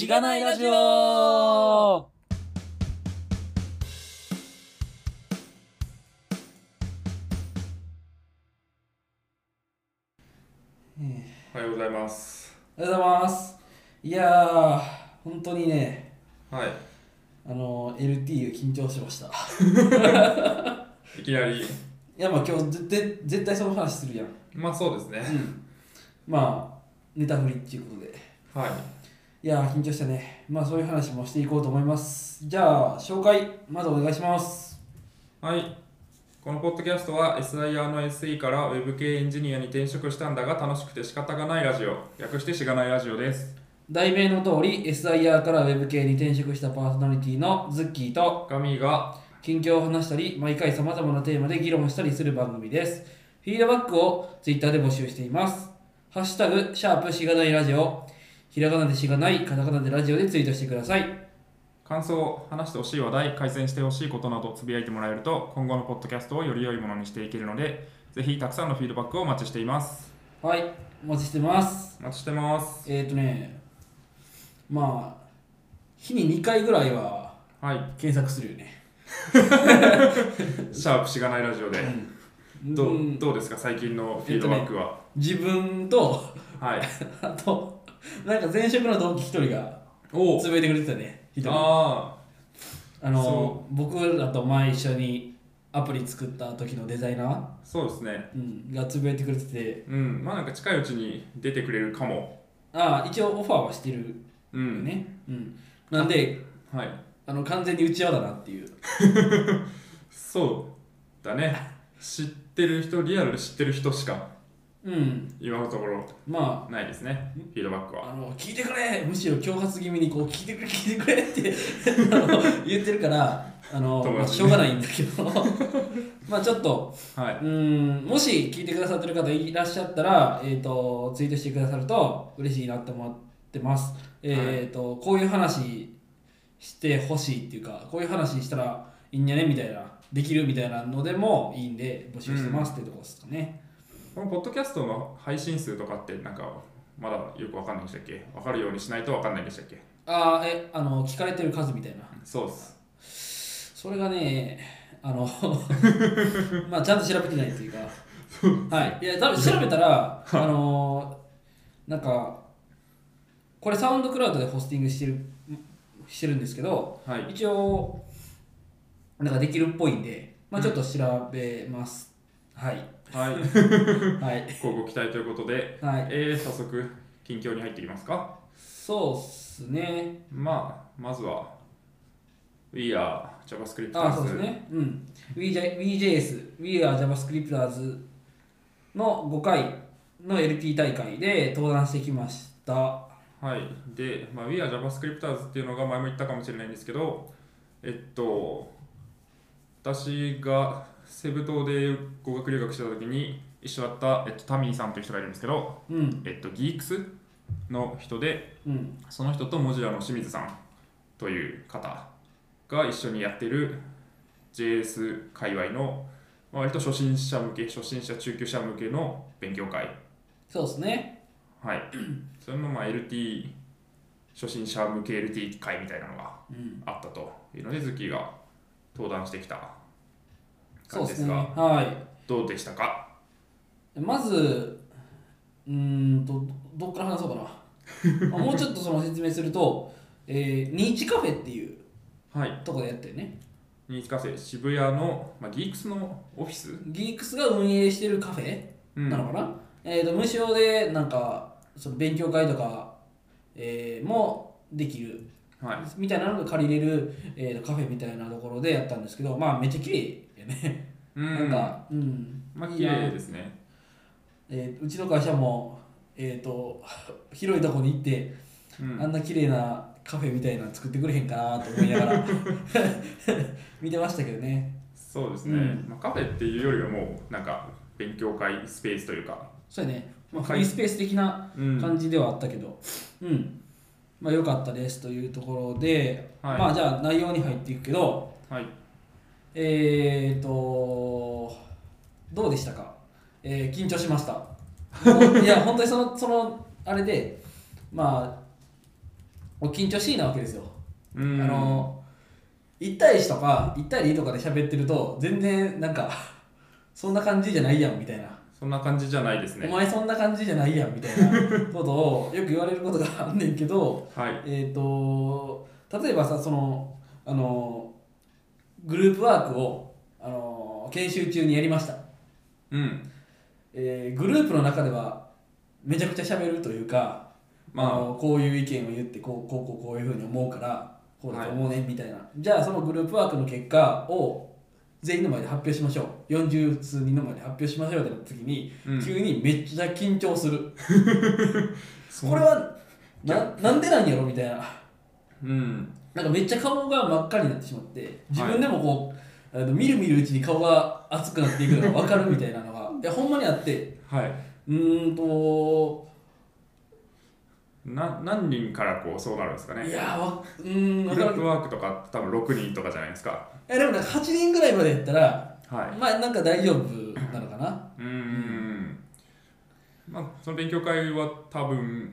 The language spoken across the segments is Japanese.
しがないラジオおはようございます。おはようございます。いやー、本当にね、はい。あの、LT が緊張しました。いいきなり、や、まあ今日絶対絶対その話するやん。まあそうですね。まあ、ネタフリっていうことで。はい。いやー、緊張したね。まあそういう話もしていこうと思います。じゃあ、紹介、まずお願いします。はい。このポッドキャストは SIR の SE から Web 系エンジニアに転職したんだが楽しくて仕方がないラジオ。略してしがないラジオです。題名の通り、SIR から Web 系に転職したパーソナリティのズッキーと、ガミーが、近況を話したり、毎回様々なテーマで議論したりする番組です。フィードバックを Twitter で募集しています。ハッシュタグ、シャープしがないラジオ、ひらがなでしがない、カタカナでラジオでツイートしてください。感想、話してほしい話題、改善してほしいことなどつぶやいてもらえると、今後のポッドキャストをより良いものにしていけるので、ぜひたくさんのフィードバックをお待ちしています。はい、お待ちしてます。お待ちしてます。えっ、ー、とね、まあ、日に2回ぐらいははい。検索するよね。シャープしがないラジオで。どううんどうですか？最近のフィードバックは、自分と、はい あと、なんか前職の同期一人がおつぶやいてくれてたね。一人。ああのそ僕らと前一緒にアプリ作った時のデザイナー、あそうですね。うん、がつぶやいてくれてて。うん。まあなんか近いうちに出てくれるかも。ああ一応オファーはしてるようん。ね、うん。なんではい。あの完全にうちわだなっていう。そうだね。知ってる人リアルで知ってる人しかうん。今のところまないですねフィードバックは。ああの聞いてくれむしろ挑発気味にこう聞いてくれ聞いてくれってあの 言ってるからあの、まあ、しょうがないんだけど。まあちょっとはい。うんもし聞いてくださってる方いらっしゃったら、えー、とツイートしてくださると嬉しいなって思ってます。えーとこういう話してほしいっていうかこういう話したらいいんじゃねみたいなできるみたいなのでもいいんで募集してますっていうところですかね。このポッドキャストの配信数とかってなんかまだよくわかんないんでしたっけ？わかるようにしないとわかんないんでしたっけ？ああえあの聞かれてる数みたいな。そうです。それがねあの まあちゃんと調べてないっていうか。はい。いや多分調べたらあのなんかこれサウンドクラウドでホスティングしてるしてるんですけどはい。一応なんかできるっぽいんで、まあ、ちょっと調べます、はいはい。はい。ごご期待ということで、はい。えー、早速近況に入っていきますか？そうっすね。まあまずは We are JavaScript あそうですね。うん。WeJ- WeJS We are JavaScripters の5回の LT 大会で登壇してきました。はい。で、まあ、We are JavaScripters っていうのが前も言ったかもしれないんですけど、えっと、私がセブ島で語学留学してた時に一緒だった、えっと、タミーさんという人がいるんですけど、うん。えっと、ギークスの人で、うん。その人とモジュラの清水さんという方が一緒にやってる JS 界隈の、まあ割と初心者向け、初心者中級者向けの勉強会。そうですね。はい。それのまあ LT、初心者向け LT 会みたいなのがうん。あったというので、ズッキーが登壇してきた感じですすが、はい。どうでしたか？まずうーんとどどっから話そうかな。ま あもうちょっとその説明すると、えー、ニーチカフェっていうはい。とこでやってるね。ニーチカフェ渋谷の、まあ、ギークスのオフィス、ギークスが運営してるカフェうん。なのかな、えー、と無償でなんかその勉強会とか、えーもできるはい。みたいなのが借りれる、えーとカフェみたいなところでやったんですけどまあめっちゃ綺麗やね、うなんかうん。まあ、いいな綺麗ですね。えーうちの会社もえっ、と 広いとこに行って、うん。あんな綺麗なカフェみたいなの作ってくれへんかなと思いながら 見てましたけどね。そうですね、うん。まあ、カフェっていうよりはもう、なんか勉強会スペースというか、そうやね、まあ、はいフリースペース的なうん。感じではあったけど。うん、まあ良かったですというところで、はい。まあじゃあ内容に入っていくけどはい。えーとどうでしたか、えー緊張しました。いや本当にそのそのあれでまあ緊張しいなわけですよ、うん。あの1対1とか1対2とかで喋ってると全然なんかそんな感じじゃないやんみたいな、そんな感じじゃないですね。お前そんな感じじゃないやんみたいな ことをよく言われることがあんねんけどはい。えっ、と例えばさそのあのグループワークをあの研修中にやりました、うん。えーグループの中ではめちゃくちゃ喋るというか、まあ。あのこういう意見を言ってこうこうこうこういうふうに思うからこうだと思うねみたいな、じゃあそのグループワークの結果を全員の前で発表しましょう。40数人の前で発表しましょうってなった時に、うん。急にめっちゃ緊張する。これはななんでなんやろみたいな。うんなんかめっちゃ顔が真っ赤になってしまって自分でもこう、あの見る見るうちに顔が熱くなっていくのが分かるみたいなのが いやほんまにあって。はい。うーんと。な何人からこうそうなるんですかね？いやわうーんグ分からんいループワークとか多分6人とかじゃないですか。やでもなんか8人ぐらいまでやったらはい。まあなんか大丈夫なのかな。うーん。まあその勉強会は多分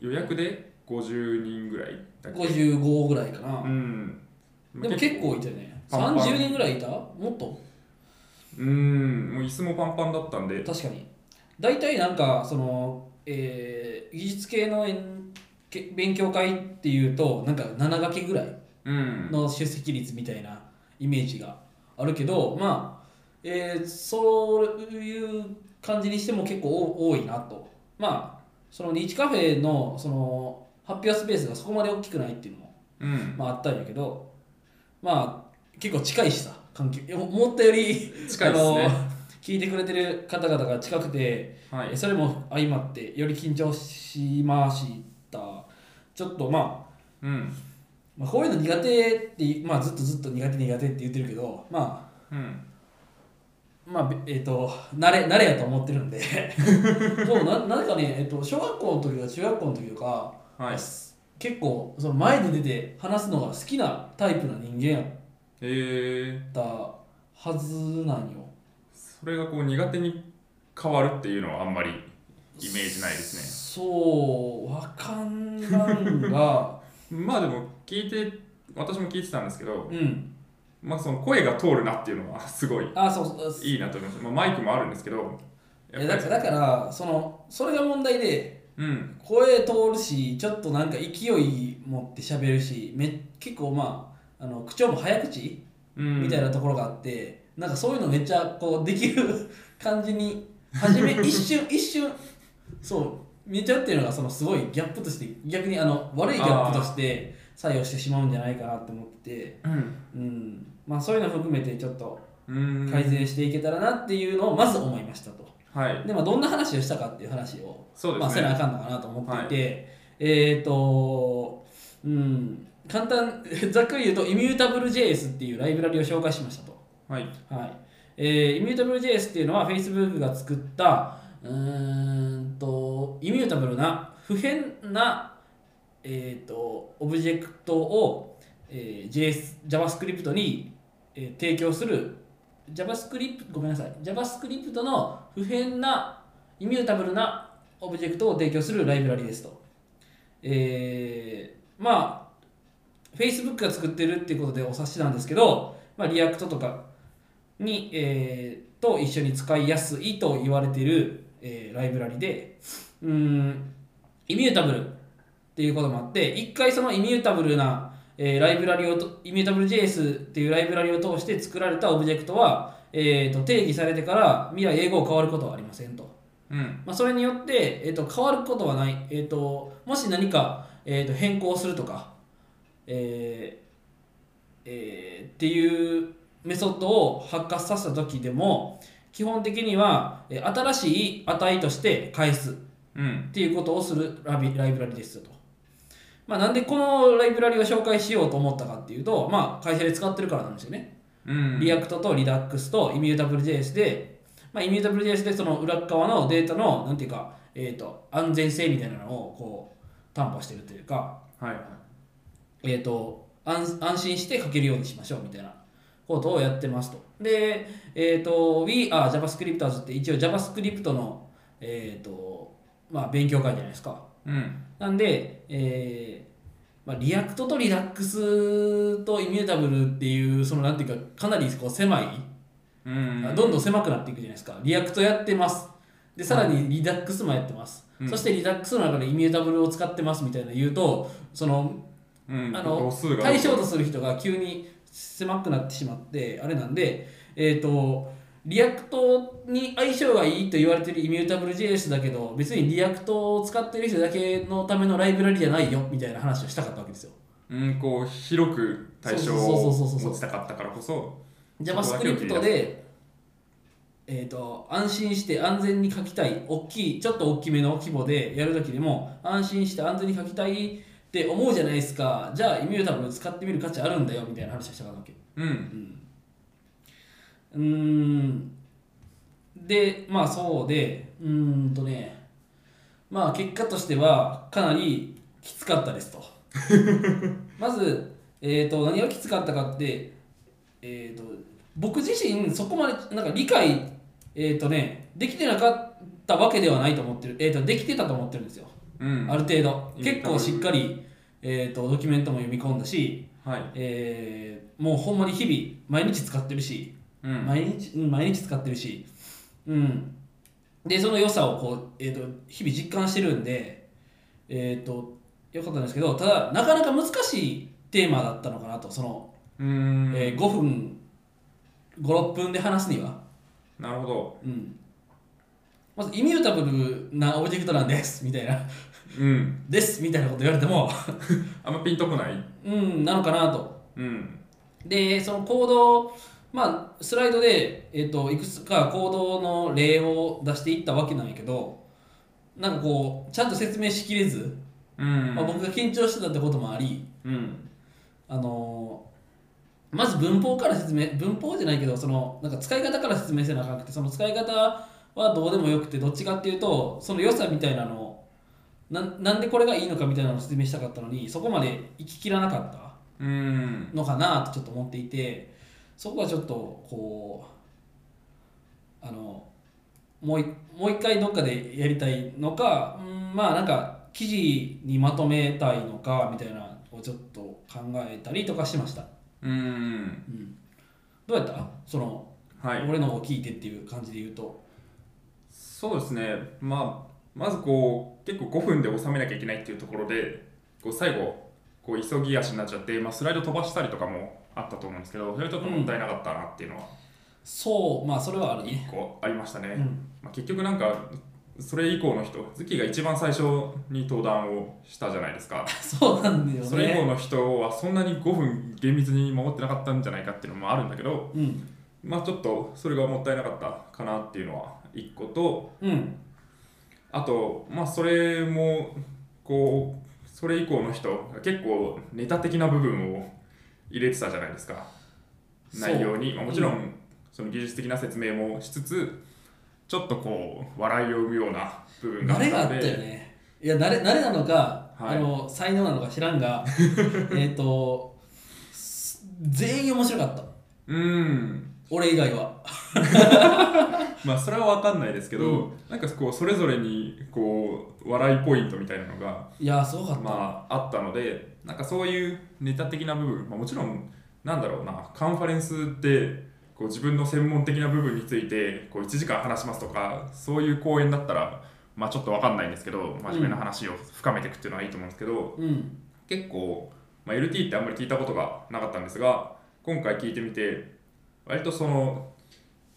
予約で50人ぐらいだっけ？55ぐらいかな、うん。でも結構いたよね。パンパン。30人ぐらいいた？もっと？うん。もう椅子もパンパンだったんで。確かに。大体なんかその、えー技術系の勉強会っていうとなんか7掛けぐらいうん。の出席率みたいなイメージがあるけどまあ、えーそういう感じにしても結構多多いなと。まあそのニーチカフェのその発表スペースがそこまで大きくないっていうのも、うん。まあ、あったんやけどまあ結構近いしさ環境。思ったより近いですね。あの聞いてくれてる方々が近くて、はい。それも相まってより緊張しました。ちょっとまあうん。まあ、こういうの苦手って、まあ、ずっとずっと苦手苦手って言ってるけどまうん。あまあべえっ、と慣れ慣れやと思ってるんで。もうななんかね、えっと小学校の時とか中学校の時とか、はい。結構その前に出て話すのが好きなタイプな人間やっえー、たはずなんよ。それがこう苦手に変わるっていうのはあんまりイメージないですそうわかんなんが。ね まあでも聞いて私も聞いてたんですけどうん。まあその声が通るなっていうのはすごいあそうそう。いいなと思います、まあ、マイクもあるんですけどだからだからそのそれが問題でうん。声通るしちょっとなんか勢い持って喋るしめ結構まああの口調も早口うん。みたいなところがあって、なんかそういうのめっちゃこうできる 感じに初め 一瞬一瞬そう見ちゃうっていうのがそのすごいギャップとして逆にあの悪いギャップとして作用してしまうんじゃないかなって思ってて、うん。うん。まあ、そういうの含めてちょっとうん。改善していけたらなっていうのをまず思いましたと。はい。でまあ、どんな話をしたかっていう話をまあ、そうですね、せなあかんのかなと思っていて、えっ、と、うん、簡単、ざっくり言うと、Immutable.js っていうライブラリを紹介しましたと。はい。はい。えー、Immutable.js っていうのは Facebook が作った、うーんと、イミュータブルな、不変な、えー、とオブジェクトを、えー JS、JavaScript に、えー提供する JavaScript、ごめんなさい、JavaScript の不変な、 immutable なオブジェクトを提供するライブラリですと。えーまあ、Facebook が作ってるっていうことでお察しなんですけど、まあ、 React とかに、えーと一緒に使いやすいと言われている、えーライブラリで、うん、イミュータブルっていうこともあって、一回そのイミュータブルな、えーライブラリを、イミュータブル JS っていうライブラリを通して作られたオブジェクトは、えーと定義されてから未来英語を変わることはありませんと。うんまあ、それによって、えー、と変わることはない、えー、ともし何か、えー、と変更するとか、えーえーっていうメソッドを発火させた時でも基本的にはえー新しい値として返すうんっていうことをするラビライブラリですよと。まあ、なんでこのライブラリを紹介しようと思ったかっていうと、まあ、会社で使ってるからなんですよね。うんリアクトとリダックスとイミュータブル JS で、まあ、イミュータブル JS でその裏側のデータのなんていうか、えー、と安全性みたいなのをこう担保してるというか、はいえー、と安安心して書けるようにしましょうみたいなことをやってますと。で、えっ、と We are JavaScripters って一応 JavaScript の、えーとまあ、勉強会じゃないですか。うんなんで、えーまあ、 React と Redux と Immutable っていうそのなんていうかかなりこう狭い、うんどんどん狭くなっていくじゃないですか。 React やってます。でさらに Redux もやってます、うん。そして Redux の中で Immutable を使ってますみたいな言うとそのうん。あの対象とする人が急に狭くなってしまってあれなんで、えー、とリアクトに相性がいいと言われてるイミュータブル JS だけど別にリアクトを使ってる人だけのためのライブラリじゃないよみたいな話をしたかったわけですよ。うんこう広く対象を持ちたかったからこそ JavaScript で、えー、と安心して安全に書きたい大きいちょっと大きめの規模でやるときでも安心して安全に書きたいって思うじゃないですかじゃあイミュータブル使ってみる価値あるんだよみたいな話をしたかったわけ。うんうーん。でまあそうでうーんとね。まあ結果としてはかなりきつかったですと。まず、えー、と何がきつかったかって、えー、と僕自身そこまでなんか理解えっ、とねできてなかったわけではないと思ってる、えー、とできてたと思ってるんですよ、うん。ある程度。うん結構しっかり、えー、とドキュメントも読み込んだし、はい。えーもうほんまに日々毎日使ってるしうん。毎日うん毎日使ってるし、うん、でその良さをこう、えー、と日々実感してるんで、えっ、とよかったんですけどただなかなか難しいテーマだったのかなとその、うん。えー5分56分で話すには、なるほど。うん、まずイミュータブルなオブジェクトなんですみたいな。うん。ですみたいなこと言われても。あんまピンとこない。うんなのかなと。うん。でそのコードまあスライドで、えっといくつかコードの例を出していったわけなんやけどなんかこうちゃんと説明しきれず、うん。まあ、僕が緊張してたってこともありうん。あのーまず文法から説明文法じゃないけどそのなんか使い方から説明せなあかんくてその使い方はどうでもよくてどっちかっていうとその良さみたいなのをなんなんでこれがいいのかみたいなのを説明したかったのにそこまで行ききらなかったうん。のかなとちょっと思っていてそこはちょっとこうあのもういもう一回どっかでやりたいのかうんまあなんか記事にまとめたいのかみたいなのをちょっと考えたりとかしました、うん。うん、どうやった？その、はい。俺のを聞いてっていう感じで言うと。そうですね、まあ、まずこう結構5分で収めなきゃいけないっていうところでこう最後こう急ぎ足になっちゃって、まあ、スライド飛ばしたりとかもあったと思うんですけどそれちょっともったいなかったなっていうのは。そうまあそれはあるね。1個ありましたね、うん。まあ、結局なんかそれ以降の人ズキが一番最初に登壇をしたじゃないですか。そうなんだよね。それ以降の人はそんなに5分厳密に守ってなかったんじゃないかっていうのもあるんだけどうん。まあちょっとそれがもったいなかったかなっていうのは1個とうん。あとまあそれもこうそれ以降の人が結構ネタ的な部分を入れてたじゃないですか。内容に、まあ、もちろうん。その技術的な説明もしつつちょっとこう笑いを生むような部分があっ慣れがあったたのでよね。いや慣れ慣れなのか、はい。あの才能なのか知らんが えっとす全員面白かった。うん。俺以外は。まあそれは分かんないですけど、うん。なんかこうそれぞれにこう笑いポイントみたいなのがいやすごかった、まああったのでなんかそういうネタ的な部分、まあ、もちろんなんだろうなカンファレンスってこう自分の専門的な部分についてこう1時間話しますとかそういう講演だったら、まあ、ちょっと分かんないんですけど真面目な話を深めていくっていうのはいいと思うんですけど、うん。結構、まあ、LT ってあんまり聞いたことがなかったんですが今回聞いてみて割とその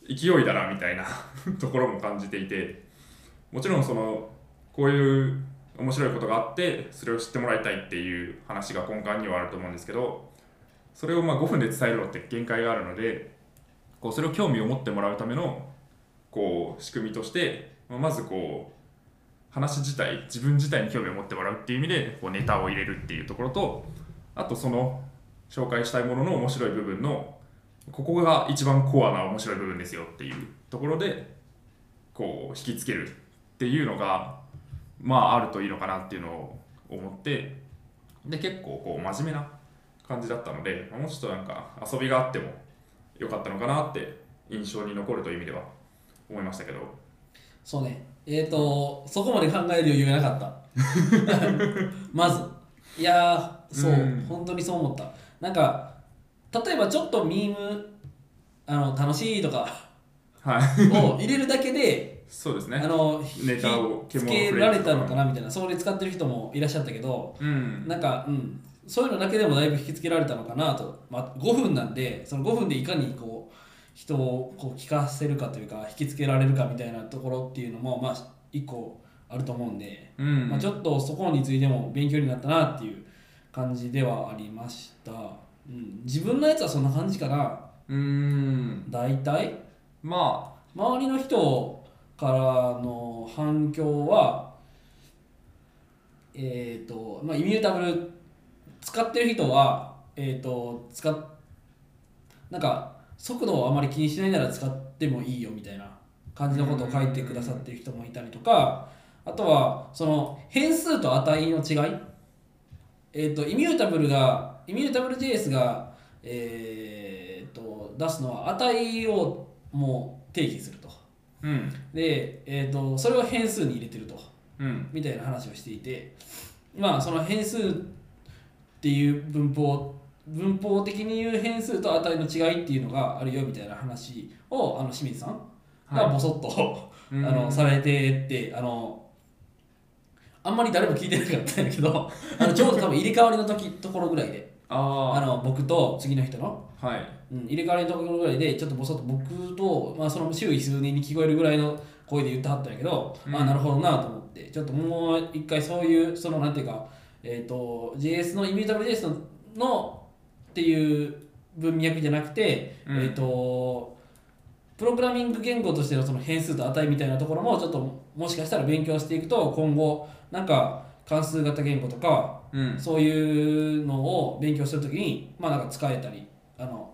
勢いだなみたいな ところも感じていてもちろんそのこういう面白いことがあってそれを知ってもらいたいっていう話が根幹にはあると思うんですけどそれをま5分で伝えるのって限界があるのでこうそれを興味を持ってもらうためのこう仕組みとしてままずこう話自体自分自体に興味を持ってもらうっていう意味でこうネタを入れるっていうところとあとその紹介したいものの面白い部分のここが一番コアな面白い部分ですよっていうところでこう引きつけるっていうのがまああるといいのかなっていうのを思ってで結構こう真面目な感じだったのでまあもうちょっとなんか遊びがあってもよかったのかなって印象に残るという意味では思いましたけど。そうね。えっ、とそこまで考える余裕がなかった。まず。いやーそう、うん。本当にそう思った。なんか例えばちょっとミームあの楽しいとかはい。を入れるだけでそうですね。あのネタを火つけられたのかなみたいなそれ使ってる人もいらっしゃったけどうん。なんか、うん、そういうのだけでもだいぶ引きつけられたのかなと、まあ、5分なんでその5分でいかにこう人をこう聞かせるかというか引きつけられるかみたいなところっていうのもまあ一個あると思うんで、うん。まあ、ちょっとそこについても勉強になったなっていう感じではありました、うん、自分のやつはそんな感じかな。うん。大体。ま周りの人からの反響はえっ、とまあイミュータブル使ってる人はえっ、と使っなんか速度をあまり気にしないなら使ってもいいよみたいな感じのことを書いてくださってる人もいたりとかあとはその変数と値の違い。えっ、とイミュータブルがイミュータブル JS がえっ、と出すのは値をもう定義する。うん。で、えー、とそれを変数に入れてると。うん。みたいな話をしていて。まあその変数っていう文法文法的に言う変数と値の違いっていうのがあるよみたいな話をあの清水さんがはい。ボソッと、うん。あのされてってあのあんまり誰も聞いてなかったんだけどあのちょうど多分入れ替わりの時ところぐらいで。ああの僕と次の人の。あはいうん、入れ替わりのところぐらいでちょっとボソッと僕と、まあ、その周囲数人に聞こえるぐらいの声で言ってはったんやけど、うん。まあなるほどなと思って。ちょっともう一回そういうそのなんていうか、えー、と JS のイミュータブル JS ののっていう文脈じゃなくて、うん。えっ、とプログラミング言語としてのその変数と値みたいなところもちょっともしかしたら勉強していくと今後なんか関数型言語とかうん。そういうのを勉強するときに、まあ、なんか使えたり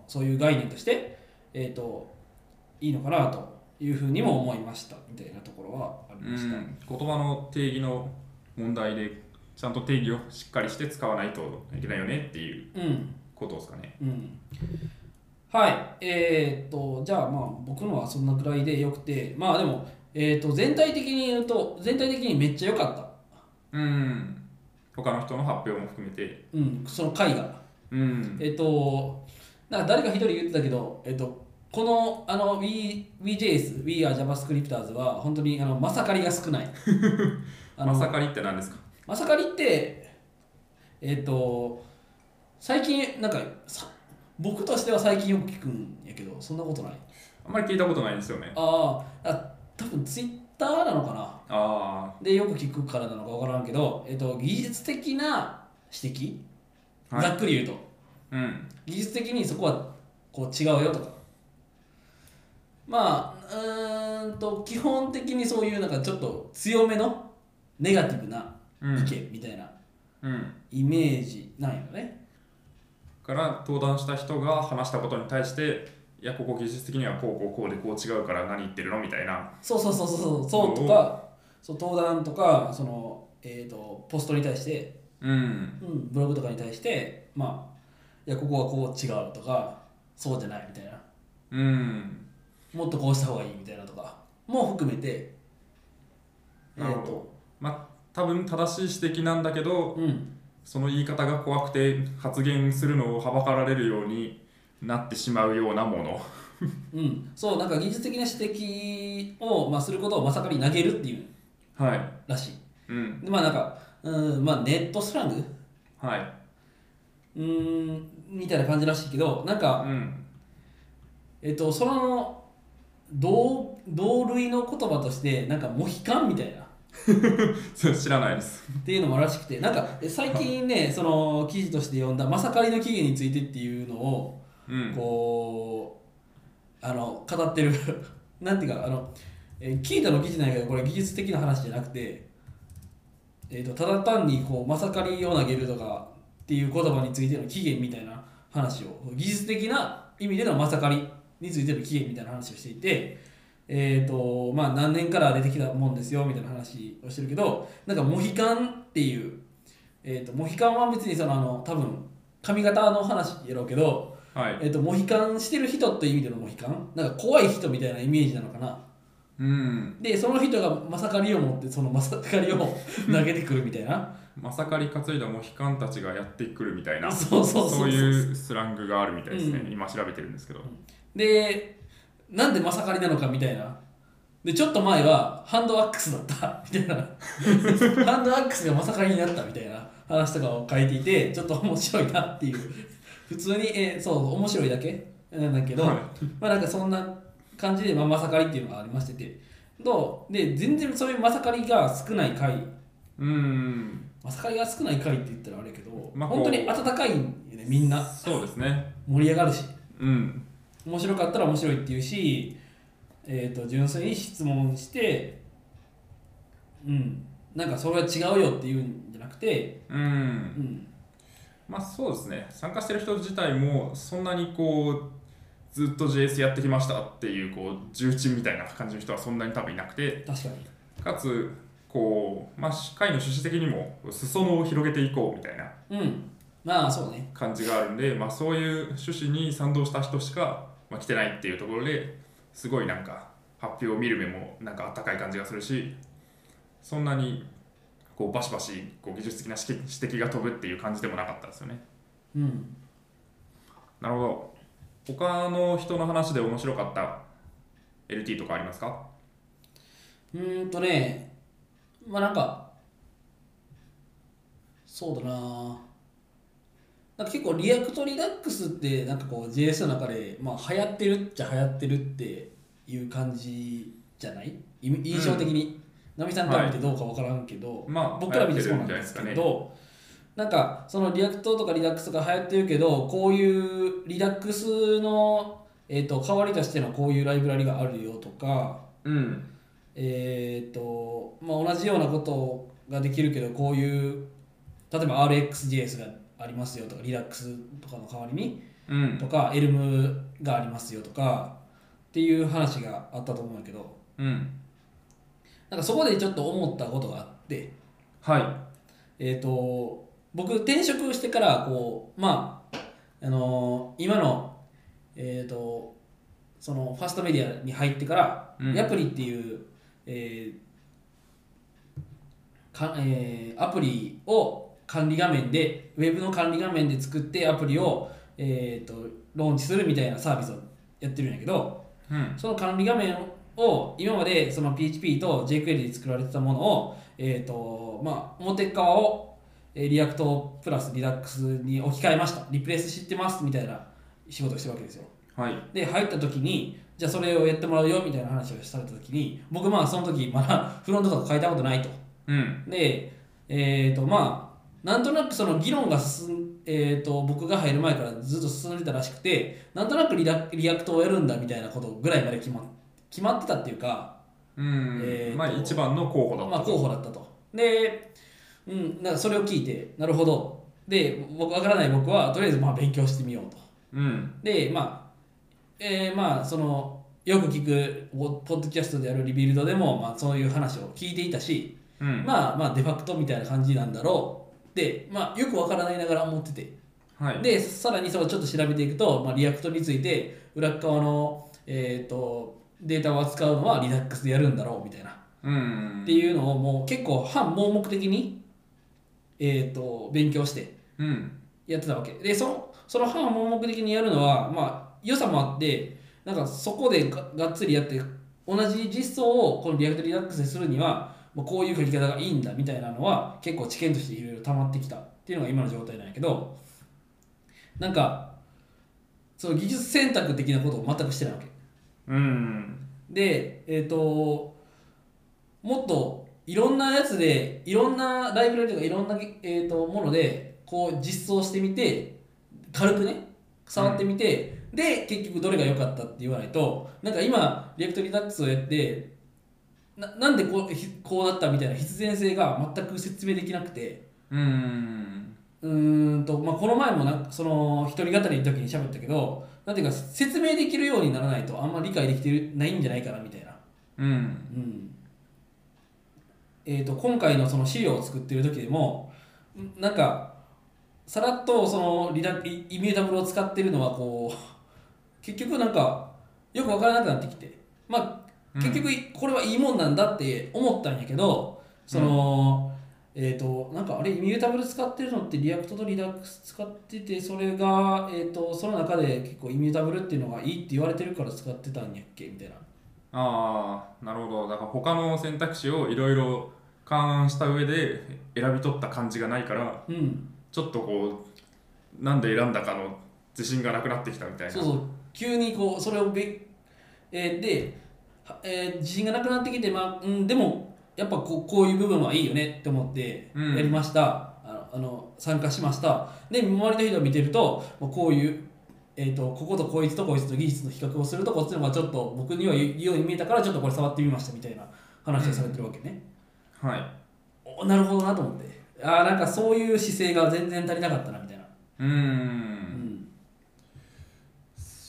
そういう概念として、えー、といいのかなというふうにも思いましたみたいなところはありうました。ん。言葉の定義の問題でちゃんと定義をしっかりして使わないといけないよねっていううんことですかね。うん。はい。えー、っとじゃあまあ僕のはそんなくらいでよくてまあでも、えー、と全体的に言うと全体的にめっちゃ良かった、うん。他の人の発表も含めて。うん、その回が。うん。えっと、なんか誰か一人言ってたけど、えっと、このあの We- WeJS、We are JavaScripters は本当にあのまさかりが少ない。あのまさかりって何ですか？まさかりって、えっと、最近、なんかさ僕としては最近よく聞くんやけど、そんなことない？あんまり聞いたことないですよねあーあ、多分 Twitter なのかな？あでよく聞くからなのか分からんけど、えっと、技術的な指摘、あはいざっくり言うと。うん。技術的にそこはこう違うよとか。まあうーんと基本的にそういうなんかちょっと強めのネガティブなうん。意見みたいなうん。イメージなんよね、から登壇した人が話したことに対していやここ技術的にはこうこうこうでこう違うから何言ってるのみたいな。そうそうそうそうそう。とかそう登壇とかその、えー、とポストに対して、うん。うん、ブログとかに対してまあいやここはこう違うとかそうじゃないみたいな。うん。もっとこうした方がいいみたいなとかも含めてなるほど。と。まあ多分正しい指摘なんだけどうん。その言い方が怖くて発言するのをはばかられるようになってしまうようなもの。うん、そうなんか技術的な指摘を、まあ、することをまさかに投げるっていう。はい。らしい。うん。でまあなんかうんまあネットスラング？はい。うんみたいな感じらしいけどなんか、うん。えっとその同同類の言葉としてなんかモヒカンみたいな。知らないです。っていうのもらしくてなんかえ最近ね その記事として読んだまさかりの起源についてっていうのをうん。こうあの語ってる なんていうかあの、えー聞いたの記事なんやけどこれ技術的な話じゃなくて、えー、とただ単にこうまさかりを投げるとかっていう言葉についての起源みたいな話を技術的な意味でのまさかりについての起源みたいな話をしていて、えーとまあ、何年から出てきたもんですよみたいな話をしてるけどなんかモヒカンっていう、えー、とモヒカンは別にそのあの多分髪型の話やろうけどはい。えっと、モヒカンしてる人という意味でのモヒカンなんか怖い人みたいなイメージなのかな。うん。でその人がまさかりを持ってそのまさかりを投げてくるみたいなまさかり担いだモヒカンたちがやってくるみたいな そうそうそういうスラングがあるみたいですね、うん。今調べてるんですけど、でなんでまさかりなのかみたいな。でちょっと前はハンドアックスだった。みたいな。ハンドアックスがまさかりになったみたいな話とかを書いていてちょっと面白いなっていう。普通にえそう面白いだけ？なんだけど、はい。まあなんかそんな感じで、まあ、まさかりっていうのがありましてて。どう？で全然そういうまさかりが少ない回。うーんまさかりが少ない回って言ったらあれやけど、まあ本当に温かいんよねみんな。そうですね。盛り上がるし。うん。面白かったら面白いっていうし、えー、と純粋に質問してうん。なんかそれは違うよっていうんじゃなくて、うん。うん、まあそうですね。参加してる人自体もそんなにこうずっと JS やってきましたっていうこう重鎮みたいな感じの人はそんなに多分いなくて。確かに。かつこう、まあ、会の趣旨的にも裾野を広げていこうみたいなうんまあそうね感じがあるんで、まあ、そういう趣旨に賛同した人しか、まあ、来てないっていうところですごいなんか発表を見る目もなんかあったかい感じがするしそんなにこうバシバシこう技術的な指摘指摘が飛ぶっていう感じでもなかったですよね。うんなるほど。他の人の話で面白かった LT とかありますか？うーんとねまあなんかそうだな。なんか結構 React Redux ってなんかこう JS の中で、まあ、流行ってるっちゃ流行ってるっていう感じじゃない？い印象的に、ナミさんから見てどうか分からんけど、まあ僕ら見てそうなんですけどなんかその React とか Redux とか流行ってるけどこういう Redux の、えー、と代わりとしてのこういうライブラリがあるよとかうん。えーとまあ、同じようなことができるけどこういう例えば RxJS がありますよとか Redux とかの代わりにうん。とか Elm がありますよとかっていう話があったと思うけどうん。なんかそこでちょっと思ったことがあってはえー、と僕転職してからこうまああのー今のえっ、とそのファストメディアに入ってから、うんヤプリっていう、えーかえーアプリを管理画面でウェブの管理画面で作ってアプリを、えー、とローンチするみたいなサービスをやってるんやけどい。うん。その管理画面を今までその PHP と jQuery で作られてたものを、えーとまあ、表側をえー React プラス Redux に置き換えましたリプレイスしてますみたいな仕事をしてるわけですよはい。で入った時にじゃあそれをやってもらうよみたいな話をされた時に僕まあその時まだ フロントとか書いたことないとうん。でえっ、とまあなんとなくその議論が進んえー、と僕が入る前からずっと進んでたらしくてなんとなくリダ React をやるんだみたいなことぐらいまで決ま決まってたっていうかうん。えーとまあ一番の候補だった。まあ、候補だったと。で、うん、なんかそれを聞いて、なるほど。で、僕わからない僕は、とりあえずまあ勉強してみようと。うん。で、まあ、えーまあ、その、よく聞くポポッドキャストである Rebuild でも、まあ、そういう話を聞いていたし、うん。まあ、まあ、デファクトみたいな感じなんだろう。で、まあ、よくわからないながら思ってて。はい。で、さらにそれをちょっと調べていくと、まあ、 React について、裏っ側の、えっ、と、データを扱うのは Redux でやるんだろうみたいな。うん。っていうのをもう結構半盲目的に、えー、と勉強してうん。やってたわけでそのその半盲目的にやるのはまあ良さもあってなんかそこでががっつりやって同じ実装をこの React Redux でするには、まあ、こういう書き方がいいんだみたいなのは結構知見としていろいろ溜まってきたっていうのが今の状態なんやけどなんかその技術選択的なことを全くしてないわけうん。で、えっ、と、もっといろんなやつで、いろんなライブラリとかいろんな、えー、ともので、こう実装してみて、軽くね、触ってみて、で、結局どれが良かったって言わないと、なんか今、 React Redux をやって、ななんでこうひこうなったみたいな必然性が全く説明できなくて、うん。うーんと、まあ、この前もなその一人語りの時に喋ったけど、なんていうか説明できるようにならないとあんまり理解できてないんじゃないかなみたいな。うん。うんえー、と今回のその資料を作ってる時でもんなんかさらっとそのリダイイミュータブルを使ってるのはこう結局なんかよく分からなくなってきて。まあ結局これはいいもんなんだって思ったんやけどその、えっ、となんかあれ Immutable 使ってるのって React と Redux 使っててそれが、えー、とその中で結構 Immutable っていうのがいいって言われてるから使ってたんやっけみたいな。ああなるほど。だから他の選択肢をいろいろ勘案した上で選び取った感じがないからうん。ちょっとこうなんで選んだかの自信がなくなってきたみたいな。そうそう急にこうそれをべ、えーで、はえー自信がなくなってきて、まあうん、でもやっぱこうこういう部分はいいよねって思ってうん。やりました、あのあの参加しました。で周りの人を見てるとまあこういう、えー、とこことこいつとこいつと技術の比較をするとこっちの方がちょっと僕にはいいように見えたからちょっとこれ触ってみましたみたいな話をされてるわけね、はい。おなるほどなと思って。ああなんかそういう姿勢が全然足りなかったなみたいな、うん、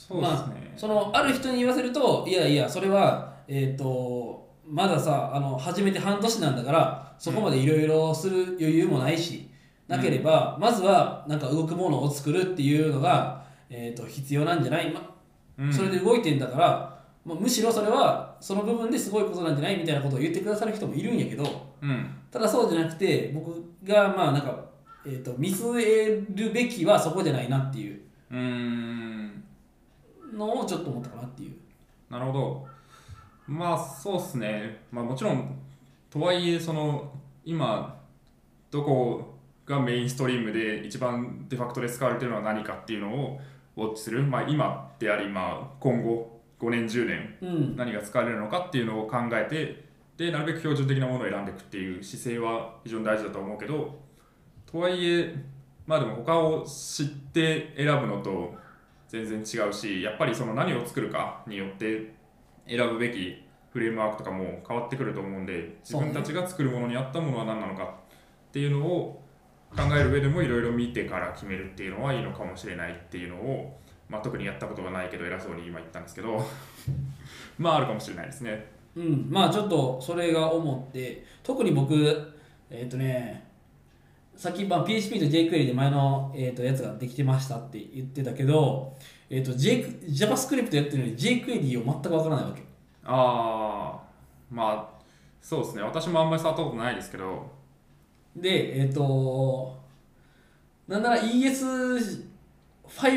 そうですね、そのある人に言わせるといやいやそれはえっ、とまださあの始めて半年なんだからそこまでいろいろする余裕もないしなければ、まずはなんか動くものを作るっていうのが、えー、と必要なんじゃない、まうん。それで動いてんだから、まあ、むしろそれはその部分ですごいことなんじゃないみたいなことを言ってくださる人もいるんやけどうん。ただそうじゃなくて僕がまあなんか、えー、と見据えるべきはそこじゃないなっていう。うーんのをちょっと思ったかなっていう。なるほど。まあそうっすね。まあもちろんとはいえその今どこがメインストリームで一番デファクトで使われてるのは何かっていうのをウォッチする、まあ、今であり、まあ、今後5年10年うん。何が使われるのかっていうのを考えてでなるべく標準的なものを選んでいくっていう姿勢は非常に大事だと思うけどとはいえまあでも他を知って選ぶのと全然違うしやっぱりその何を作るかによって選ぶべきフレームワークとかも変わってくると思うんで自分たちが作るものに合ったものは何なのかっていうのを考える上でもいろいろ見てから決めるっていうのはいいのかもしれないっていうのを、まあ、特にやったことがないけど偉そうに今言ったんですけど まああるかもしれないですね。うん、まあちょっとそれが思って特に僕えっ、とねさっき、まあ、PHP と jQuery で前の、えー、とやつができてましたって言ってたけど、えー、と J JavaScript やってるのに jQuery を全くわからないわけ。ああまあそうですね。私もあんまり触ったことないですけど。でえっ、となんなら ES5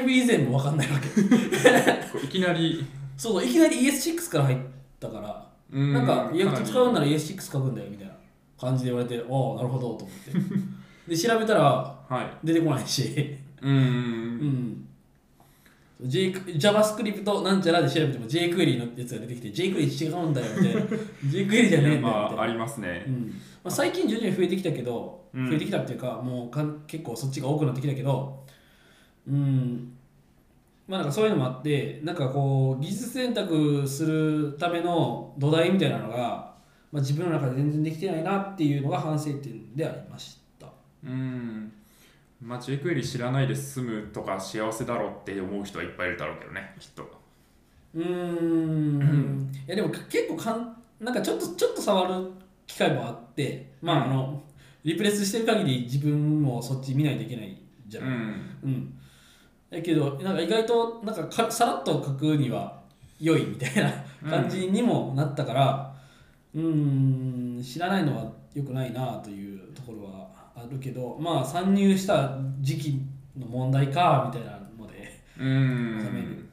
以前もわかんないわけ。いきなり。そうそういきなり ES6 から入ったからうなんか、 React 使うならら ES6 書くんだよみたいな感じで言われて、ああ、なるほどと思って。で、調べたらはい出てこないし、うーうんん。J、JavaScript なんちゃらで調べても jQuery のやつが出てきて、jQuery 違うんだよみたいな。jQuery じゃねえんだよみたいな。まあありますねうんまあ、最近徐々に増えてきたけど、うん増えてきたっていうか、もうかん結構そっちが多くなってきたけど、うん、まあなんかそういうのもあって、なんかこう、技術選択するための土台みたいなのが、まあ、自分の中で全然できてないなっていうのが反省点でありました。うん。まあ jQuery 知らないで済むとか幸せだろうって思う人はいっぱいいるだろうけどねきっと。うーん、いやでも結構かん、なんかちょっとちょっと触る機会もあって、まああの、リプレイスしてる限り自分もそっち見ないといけないじゃ。うん。んうん。だけど、なんか意外と、なんかかさらっと書くには良いみたいな感じにもなったから、うーん、知らないのは良くないなというところはあるけど、まあ参入した時期の問題か、みたいなので、うん。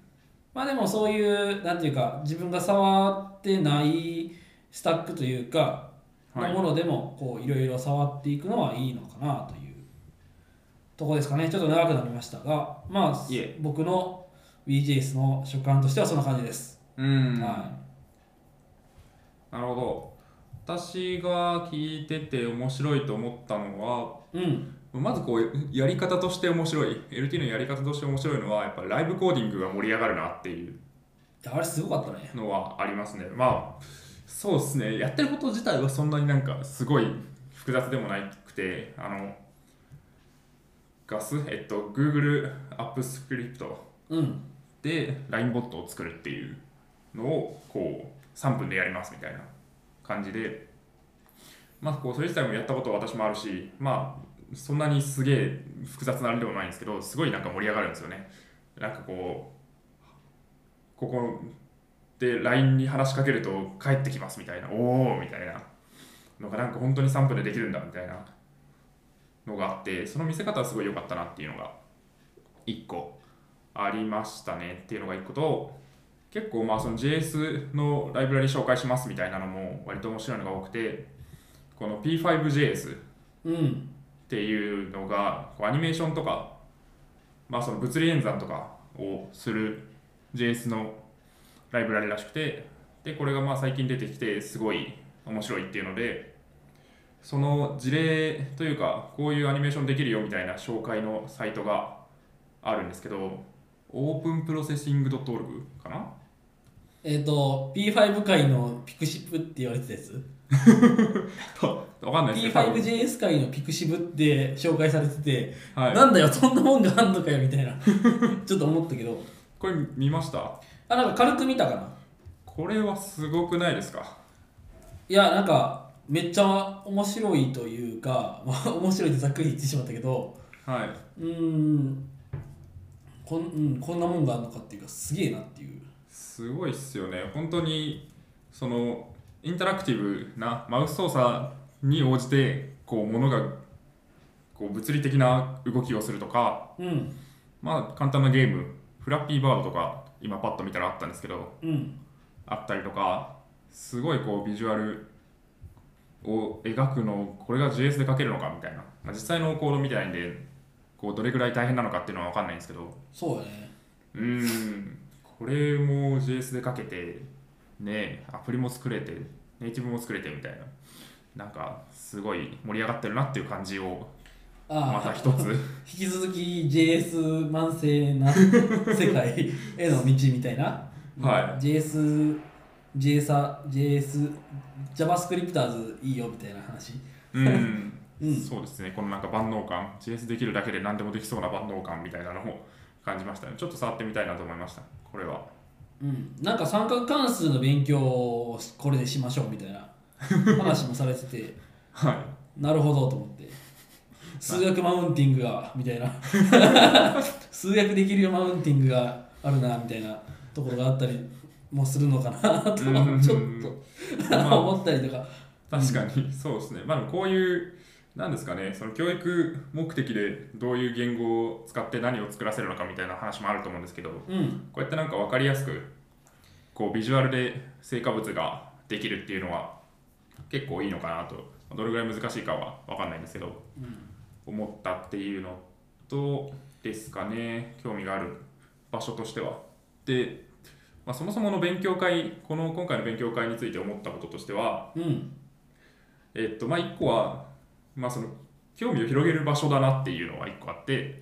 まあでもそういう、なんていうか、自分が触ってないスタックというか、はい。のものでも、こう、いろいろ触っていくのはいいのかなというところですかね。ちょっと長くなりましたが、まあ僕の VJS の所感としてはそんな感じです。うん。はなるほど私が聞いてて面白いと思ったのはうん。まずこうやり方として面白い LT のやり方として面白いのはやっぱライブコーディングが盛り上がるなっていうあれすごかったね。のはありますねまあそうですねやってること自体はそんなになんかすごい複雑でもなくてあのガスえっと Google アップスクリプトうん。で LINE ボットを作るっていうのをこう3分でやりますみたいな感じでまあこうそれ自体もやったことは私もあるしまあそんなにすげえ複雑なあれでもないんですけどすごいなんか盛り上がるんですよね。なんかこうここで LINE に話しかけると帰ってきますみたいなおおみたいな。のがなんか本当に3分でできるんだみたいな。のがあってその見せ方はすごい良かったなっていうのが1個ありましたねっていうのが1個と結構まあその JS のライブラリ紹介しますみたいなのも割と面白いのが多くてこの P5JS うん。っていうのがこうアニメーションとか、まあ、その物理演算とかをする JS のライブラリらしくてでこれがまあ最近出てきてすごい面白いっていうのでその事例というかこういうアニメーションできるよみたいな紹介のサイトがあるんですけど openprocessing.org かなえっ、と P5 界のピクシブって言われてたやつ？わかんないですけど多分。P5JS 界のピクシブって紹介されてて、はい、なんだよそんなもんがあんのかよみたいな。ちょっと思ったけど。これ見ました？あなんか軽く見たかな？これはすごくないですか？いやなんかめっちゃ面白いというか、まあ、面白いってざっくり言ってしまったけどはい。うーんこん,、うん、こんなもんがあるのかっていうかすげえなっていうすごいっすよね。本当にそのインタラクティブなマウス操作に応じてこう物がこう物理的な動きをするとかうん。まあ簡単なゲームフラッピーバードとか今パッと見たらあったんですけどうん。あったりとかすごいこうビジュアルを描くのこれが JS で描けるのかみたいな、まあ、実際のコードみたいんでこうどれくらい大変なのかっていうのは分かんないんですけど。そうやね。うーんこれも JS でかけてねアプリも作れてネイティブも作れてみたいな。なんかすごい盛り上がってるなっていう感じをまた一つ。引き続き JS 慢性な世界への道みたいな、はい。JS JS JS JavaScripters いいよみたいな話。うん、うん。そうですね。このなんか万能感。JS できるだけで何でもできそうな万能感みたいなのを感じましたね。ちょっと触ってみたいなと思いました。これは。うん、なんか三角関数の勉強をこれでしましょうみたいな 話もされてて。はい。なるほどと思って。数学マウンティングがみたいな。数学できるよマウンティングがあるなみたいなところがあったりもするのかなとうん。ちょっとまあ 思ったりとか。確かに。そうですね。まあこういうなんですかねその教育目的でどういう言語を使って何を作らせるのかみたいな話もあると思うんですけどうん。こうやってなんか分かりやすくこうビジュアルで成果物ができるっていうのは結構いいのかなとどれぐらい難しいかは分かんないんですけど思ったっていうのとですかね興味がある場所としては。で、まあ、そもそもの勉強会この今回の勉強会について思ったこととしてはうん。えっとまあ、1個は、まあ、その興味を広げる場所だなっていうのは1個あって、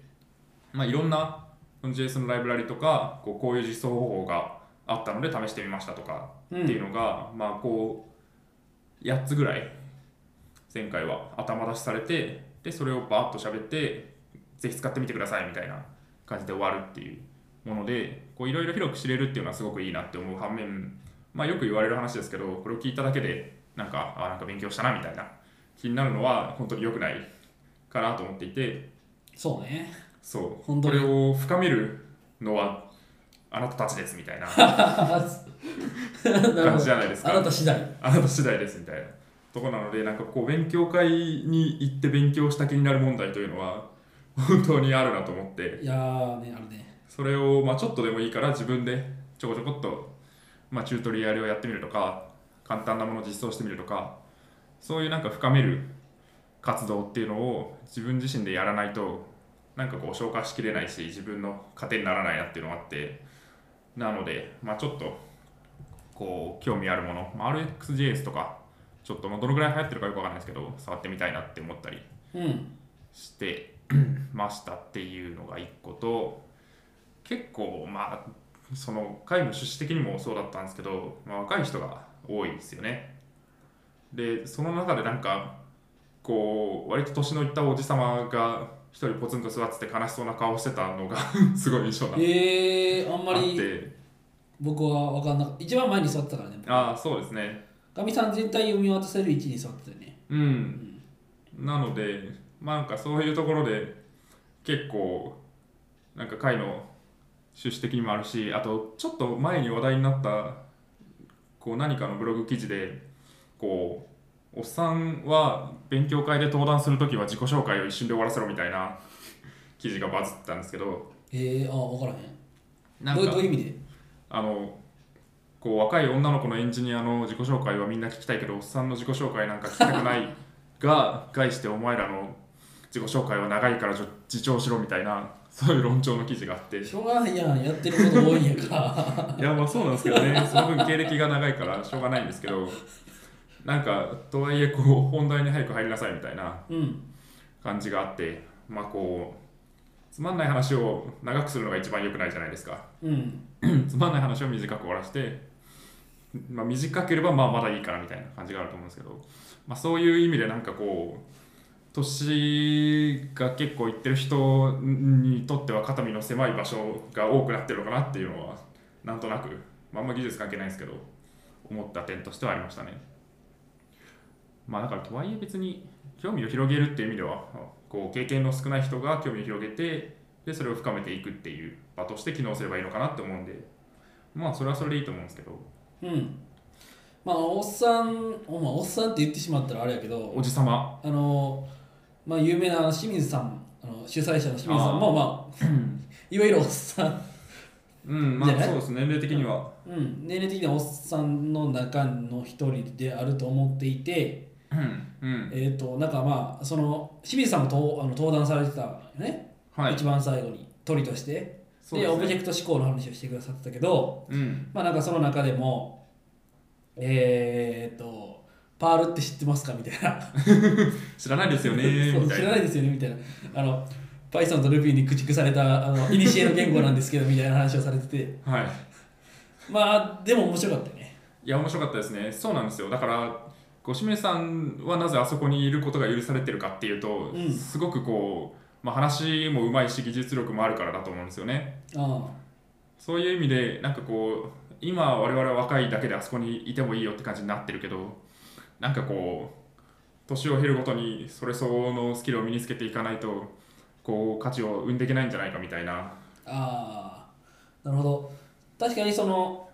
まあ、いろんなその JS のライブラリとかこうこういう実装方法があったので試してみましたとかっていうのが、まあこう8つぐらい前回は頭出しされてでそれをバーッと喋ってぜひ使ってみてくださいみたいな感じで終わるっていうものでいろいろ広く知れるっていうのはすごくいいなって思う反面、まあ、よく言われる話ですけどこれを聞いただけでなんかあなんか勉強したなみたいな気になるのは本当に良くないかなと思っていて。そうね。そう。本当に。これを深めるのはあなたたちですみたいな 感じじゃないですか。あなた次第。あなた次第ですみたいな。とこなのでなんかこう勉強会に行って勉強した気になる問題というのは本当にあるなと思って。いやーねあるね。それをまあちょっとでもいいから自分でちょこちょこっとまあチュートリアルをやってみるとか簡単なものを実装してみるとかそういうなんか深める活動っていうのを自分自身でやらないとなんかこう消化しきれないし自分の糧にならないなっていうのがあってなのでまあちょっとこう興味あるもの、まあ、RxJS とかちょっとまあどのぐらい流行ってるかよくわかんないですけど触ってみたいなって思ったりしてましたっていうのが1個と結構まあその会の趣旨的にもそうだったんですけど、まあ、若い人が多いですよね。でその中でなんかこう割と年のいったおじさまが一人ポツンと座ってて悲しそうな顔してたのが すごい印象があっえー、あんまりて。僕は分かんなかった。一番前に座ってたからね。ああそうですね。かみさん全体読み渡せる位置に座ってたよね。うん、なのでまあなんかそういうところで結構なんか会の趣旨的にもあるしあとちょっと前に話題になったこう何かのブログ記事でこうおっさんは勉強会で登壇するときは自己紹介を一瞬で終わらせろみたいな記事がバズってたんですけどえー、あ分からへん。なんかどういう意味で？あのこう若い女の子のエンジニアの自己紹介はみんな聞きたいけどおっさんの自己紹介なんか聞きたくないが 概してお前らの自己紹介は長いから自重しろみたいな そういう論調の記事があって。しょうがないやん。やってること多いんやから。いやまあそうなんですけどね。その分経歴が長いからしょうがないんですけどなんかとはいえこう本題に早く入りなさいみたいなうん。感じがあってまあこうつまんない話を長くするのが一番良くないじゃないですか。うん。つまんない話を短く終わらせて、まあ、短ければまあまだいいからみたいな感じがあると思うんですけど、まあ、そういう意味でなんかこう年が結構いってる人にとっては肩身の狭い場所が多くなってるのかなっていうのはなんとなく、まあ、あんま技術関係ないんですけど思った点としてはありましたね。まあだからとはいえ別に興味を広げるっていう意味ではこう経験の少ない人が興味を広げてでそれを深めていくっていう場として機能すればいいのかなって思うんで。まあそれはそれでいいと思うんですけど。うん。まあおっさんお,、まあ、おっさんって言ってしまったらあれやけどおじさま。あのまあ有名な清水さんあの主催者の清水さんもまあ いわゆるおっさん、うんまあそうです年齢的には。うん、年齢的にはおっさんの中の一人であると思っていて、うんうん。えっ、となんかまあその清水さんもとあの登壇されてたよね、はい。一番最後に鳥として。でね。オブジェクト思考の話をしてくださってたけど。うん。まあなんかその中でもえっ、とパールって知ってますか？みたいな。知らないですよねそうみたいな。知らないですよねみたいな。あの Python と Ruby に駆逐されたあのイニシエの言語なんですけどみたいな話をされてて。はい。まあでも面白かったよね。いや面白かったですね。そうなんですよ。だからご指名さんはなぜあそこにいることが許されてるかっていうと、うん。すごくこう、まあ、話もうまいし技術力もあるからだと思うんですよね。あそういう意味でなんかこう今我々は若いだけであそこにいてもいいよって感じになってるけどなんかこう年を経るごとにそれ相応のスキルを身につけていかないとこう価値を生んでいけないんじゃないかみたいな。あああ。なるほど。確かにその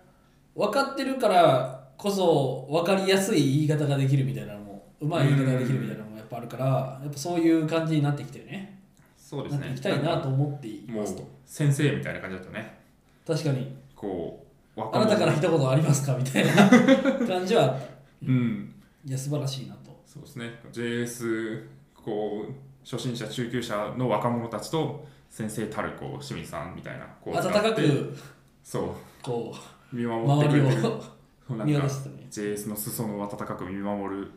分かってるからこそ分かりやすい言い方ができるみたいなのもうまい言い方ができるみたいなのもやっぱあるからやっぱそういう感じになってきてるね。そうですね。なっていきたいなと思っていもうますと。先生みたいな感じだとね。確かに。こうあなたから一言ありますかみたいな感じは。あったうん。いや素晴らしいなと。そうですね。JS こう初心者中級者の若者たちと先生たるこう清水さんみたいなこう温かくそう。こ見う守ってくれて。るなんか JS の裾野を温かく見守る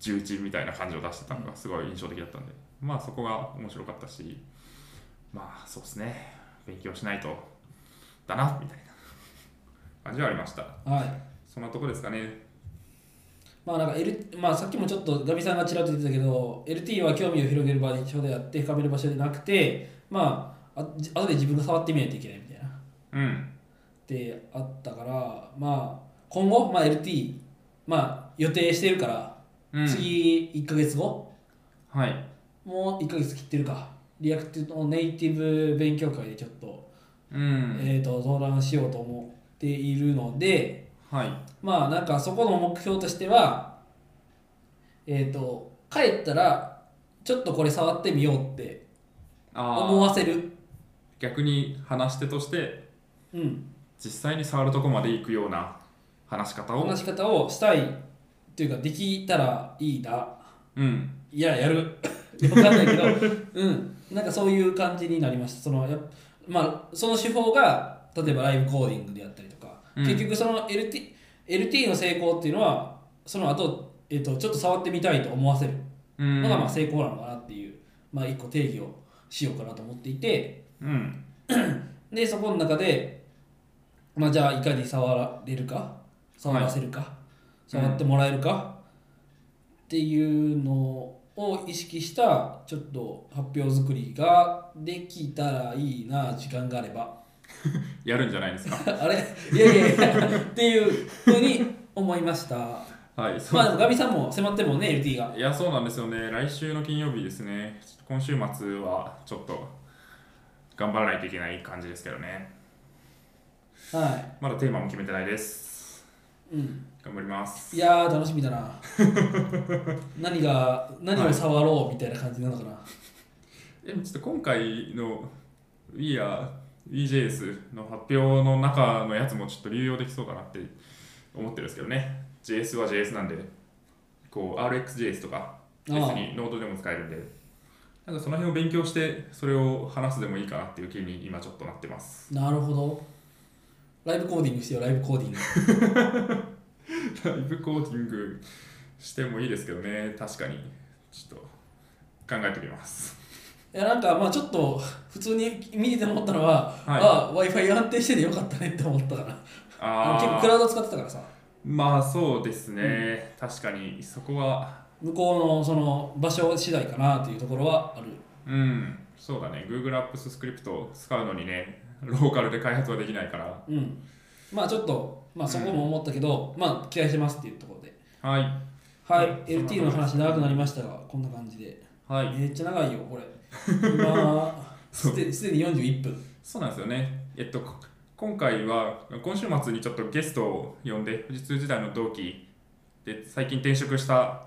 重鎮みたいな感じを出してたのがすごい印象的だったんで、まあそこが面白かったしまあそうですね。勉強しないとだなみたいな。感じはありました。はい。そんなとこですかね。まあなんか、L まあ、さっきもちょっとガミさんがちらっと言ってたけど LT は興味を広げる場所であって深める場所でなくてまああじ後で自分が触ってみないといけないみたいな。うん。ってあったからまあ今後、まあ、LT まあ予定してるから、うん。次1ヶ月後？はい。もう1ヶ月切ってるか。リアクティブのネイティブ勉強会でちょっと,、うん。えー、と相談しようと思っているのではい。まあなんかそこの目標としてはえっ、と帰ったらちょっとこれ触ってみようってあ思あわせる。逆に話し手としてうん。実際に触るとこまで行くような話し方を。話し方をしたいっていうかできたらいいな。うん。いややる。わかんないけど。うん。なんかそういう感じになりました。そのやっまあその手法が例えばライブコーディングであったりとか、うん。結局その LT, LT の成功っていうのはその後、えっとちょっと触ってみたいと思わせるうん。のがまあ成功なのかなっていう、まあ一個定義をしようかなと思っていて。うん。でそこの中でまあじゃあいかに触られるか触らせるか、触ってもらえるか、っていうのを意識したちょっと発表作りができたらいいな時間があれば。やるんじゃないですか？あれ？いやいやいやっていうふうに思いました。はいまあでもガビさんも迫ってるもんね LT が。いやそうなんですよね。来週の金曜日ですね。今週末はちょっと頑張らないといけない感じですけどね。はい。まだテーマも決めてないですうん。頑張ります。いやー楽しみだな。何が何を触ろうみたいな感じなのかな、えちょっと今回の We are WeJS の発表の中のやつもちょっと流用できそうだなって思ってるんですけどね。JS は JS なんでこう RxJS とか別にノードでも使えるんで。なんかその辺を勉強してそれを話すでもいいかなっていう気に今ちょっとなってます。なるほどライブコーディングしてよライブコーディング。ライブコーディングしてもいいですけどね。確かに。ちょっと考えてみます。いやなんかまあちょっと普通に見てて思ったのは、はい。あ w i f i 安定しててよかったねって思ったから。あの結構あクラウド使ってたからさ。まあそうですね、確かに。そこは。向こうのその場所次第かなっていうところはある。うん。そうだね。Google Apps スクリプトを使うのにね ローカルで開発はできないから。うん。まあちょっとまあそこも思ったけど、まあ期待してますっていうところで。はい。はい、うん LT の話長くなりましたがこんな感じで。はい。めっちゃ長いよこれ。今すですでに41分。そうなんですよね。えっとこ今回は今週末にちょっとゲストを呼んで富士通時代の同期で最近転職した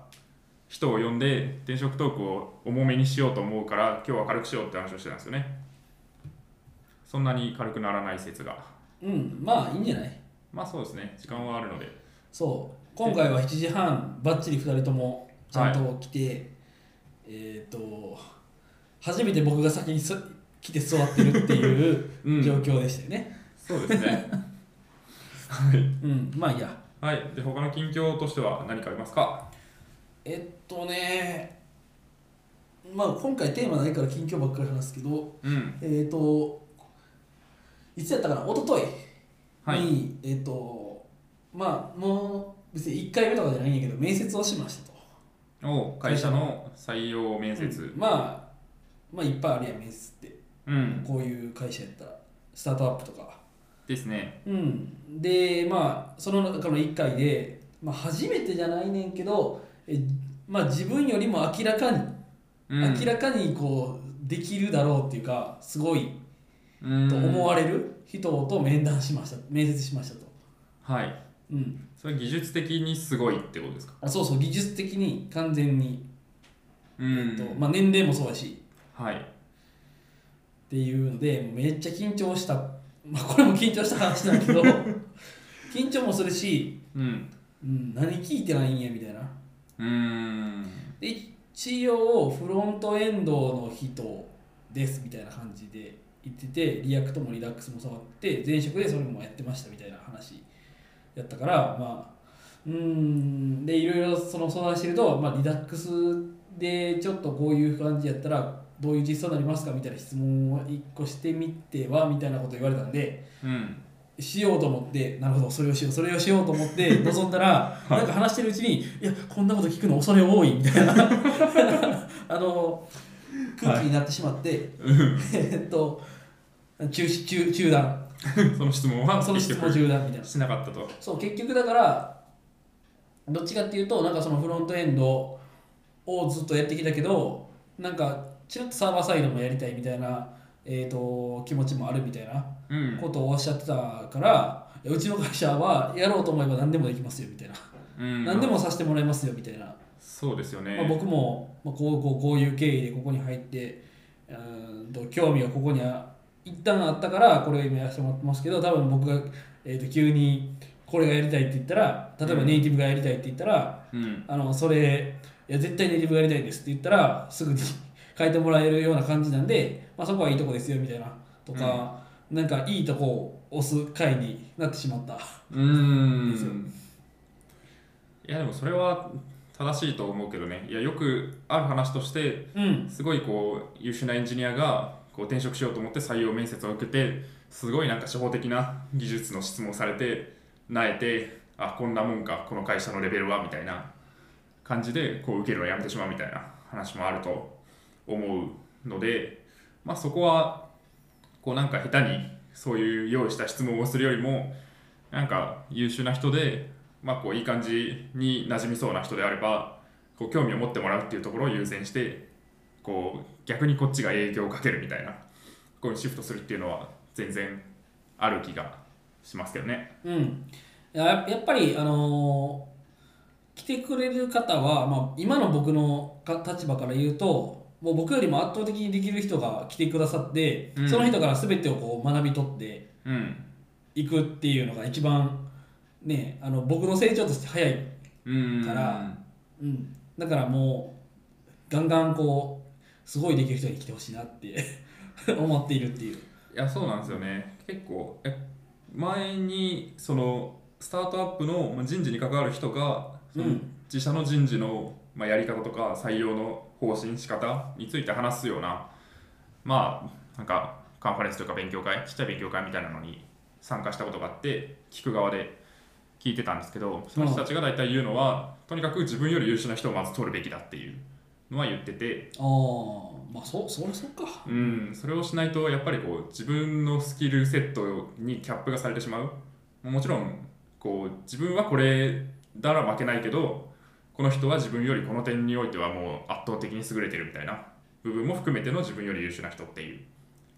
人を呼んで転職トークを重めにしようと思うから今日は軽くしようって話をしてたんですよねそんなに軽くならない説が。うんまあいいんじゃない？まあそうですね。時間はあるので。そう。今回は7時半ばっちり2人ともちゃんと来て、えっ、と初めて僕が先にそ来て座ってるっていう うん。状況でしたよね。そうですね。はい。うん、まあいいや。はい、で他の近況としては何かありますか？えっとねまあ今回テーマないから近況ばっかり話すけどうん。えっ、といつやったかな？一昨日。はい。に、えっ、とまあもう別に1回目とかじゃないんやけど面接をしましたと、お会社の採用面接。うん。まあまあいっぱいあるやん面接って。うん、こういう会社やったらスタートアップとか。ですね。うん。でまあその中の1回で、まあ、初めてじゃないねんけどえまあ自分よりも明らかに、うん。明らかにこうできるだろうっていうかすごいうんと思われる？人と面談しました。面接しましたと、はい。うん、それは技術的にすごいってことですか？あそうそう。技術的に完全に、うえっとまあ、年齢もそうやし。はい。っていうのでめっちゃ緊張した、まあ、これも緊張した話だけど。緊張もするし、うん。うん、何聞いてないんやみたいな。うーん。で一応フロントエンドの人ですみたいな感じで言ってて React も Redux も触って前職でそれもやってましたみたいな話やったからまあうーんでいろいろその相談してると、まあ、リダックスでちょっとこういう感じやったらどういう実装になりますかみたいな質問を一個してみてはみたいなこと言われたんでうん。しようと思ってなるほどそれをしようそれをしようと思って臨んだら、なんか話してるうちにいやこんなこと聞くの恐れ多いみたいな。あの空気になってしまって、えっと中止中中断。その質問は その質問中断みたいな。しなかったと。そう結局だからどっちかっていうとなんかそのフロントエンドをずっとやってきたけどなんかちらっとサーバーサイドもやりたいみたいな、えー、と気持ちもあるみたいなうん。ことをおっしゃってたからいやうちの会社はやろうと思えば何でもできますよみたいな、うん。何でもさせてもらいますよみたいな、そうですよね。まあ、僕も、まあ、こうこうこういう経緯でここに入ってうーんと興味がここには一旦あったからこれを今やらせてもらってますけど多分僕が、えー、と急にこれがやりたいって言ったら例えばネイティブがやりたいって言ったら、うん。あのそれいや絶対ネイティブがやりたいですって言ったらすぐに 変えてもらえるような感じなんで、まあ、そこはいいとこですよみたいなとか、なんかいいとこを押す回になってしまった。うーですよ。んいやでもそれは正しいと思うけどね。いやよくある話としてうん。すごいこう優秀なエンジニアがこう転職しようと思って採用面接を受けてすごいなんか初歩的な技術の質問されてなえてあこんなもんかこの会社のレベルはみたいな感じでこう受けるのやめてしまうみたいな話もあると思うのでまあそこはこうなんか下手にそういう用意した質問をするよりもなんか優秀な人でまあこういい感じに馴染みそうな人であればこう興味を持ってもらうっていうところを優先してこう逆にこっちが影響をかけるみたいなこういうシフトするっていうのは全然ある気がしますけどね。うん、やややっぱりあのー来てくれる方は、まあ、今の僕のか立場から言うともう僕よりも圧倒的にできる人が来てくださって、うん。その人から全てをこう学び取ってうん。いくっていうのが一番ねあの僕の成長として早い、うんからうん、だからもうガンガンこうすごいできる人に来てほしいなって 思っているっていう。いやそうなんですよね。結構え前にそのスタートアップのまあ人事に関わる人がうん。自社の人事のまあやり方とか採用の方針仕方について話すようなまあなんかカンファレンスとか勉強会ちっちゃい勉強会みたいなのに参加したことがあって聞く側で聞いてたんですけどその人たちが大体言うのはとにかく自分より優秀な人をまず取るべきだっていうのは言ってて。ああまあそそりゃそうか。うん、それをしないとやっぱりこう自分のスキルセットにキャップがされてしまう。もちろんこう自分はこれなら負けないけどこの人は自分よりこの点においてはもう圧倒的に優れてるみたいな。部分も含めての自分より優秀な人っていう。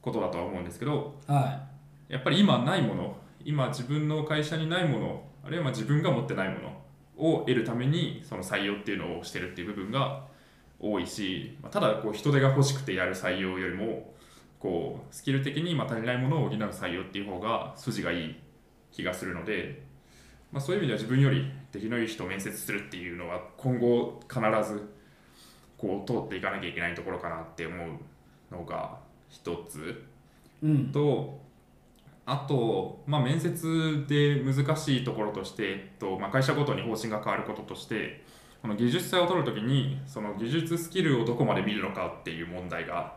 ことだとは思うんですけど。はやっぱり今ないもの今自分の会社にないものあるいはまあ自分が持ってないものを得るためにその採用っていうのをしてるっていう部分が多いしまあただこう人手が欲しくてやる採用よりもこうスキル的にまあ足りないものを補う採用っていう方が筋がいい気がするので、まあ、そういう意味では自分より出来のいい人を面接するっていうのは今後必ずこう通っていかなきゃいけないところかなって思うのが一つ。い。うん。とあと、まあ、面接で難しいところとして、えっとまあ、会社ごとに方針が変わることとしてこの技術者を取るときにその技術スキルをどこまで見るのかっていう問題が、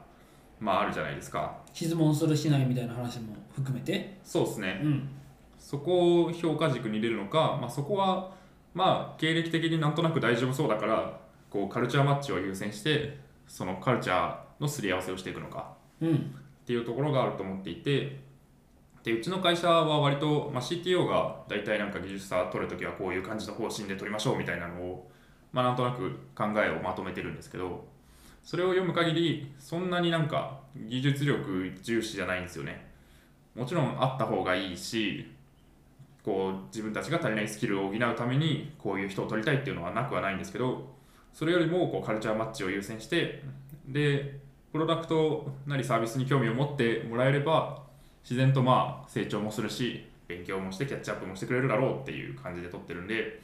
まあ、あるじゃないですか質問するしないみたいな話も含めて？そうですねうん。そこを評価軸に入れるのか、まあ、そこはまあ経歴的になんとなく大丈夫そうだからこうカルチャーマッチを優先してそのカルチャーのすり合わせをしていくのかうん。っていうところがあると思っていてでうちの会社は割と、まあ、CTO が大体なんか技術者取るときはこういう感じの方針で取りましょうみたいなのを、まあ、なんとなく考えをまとめてるんですけどそれを読む限りそんなになんか技術力重視じゃないんですよね。もちろんあった方がいいしこう自分たちが足りないスキルを補うためにこういう人を取りたいっていうのはなくはないんですけどそれよりもこうカルチャーマッチを優先してでプロダクトなりサービスに興味を持ってもらえれば自然とまあ成長もするし勉強もしてキャッチアップもしてくれるだろうっていう感じで取ってるんで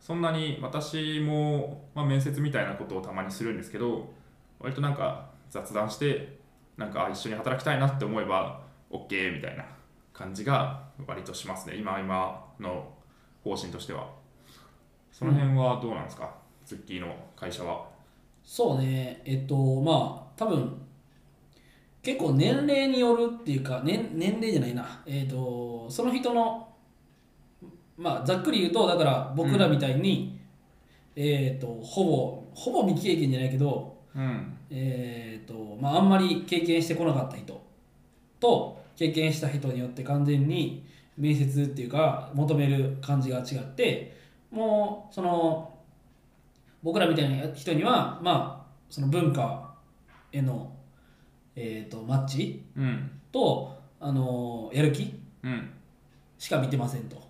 そんなに私も、まあ、面接みたいなことをたまにするんですけど割となんか雑談してなんか一緒に働きたいなって思えば OK みたいな感じが割としますね今今の方針としてはその辺はどうなんですか、ズッキーの会社はそうね。えっと、まあ、多分、結構年齢によるっていうか、年年齢じゃないな。えっと、その人の、まあ、ざっくり言うと、だから僕らみたいに、えっと、ほぼ、ほぼ未経験じゃないけど、うん。えーとまあ、あんまり経験してこなかった人と経験した人によって完全に面接っていうか求める感じが違ってもうその僕らみたいな人にはまあその文化への、えー、とマッチうん。とあのやる気うん。しか見てませんと。うん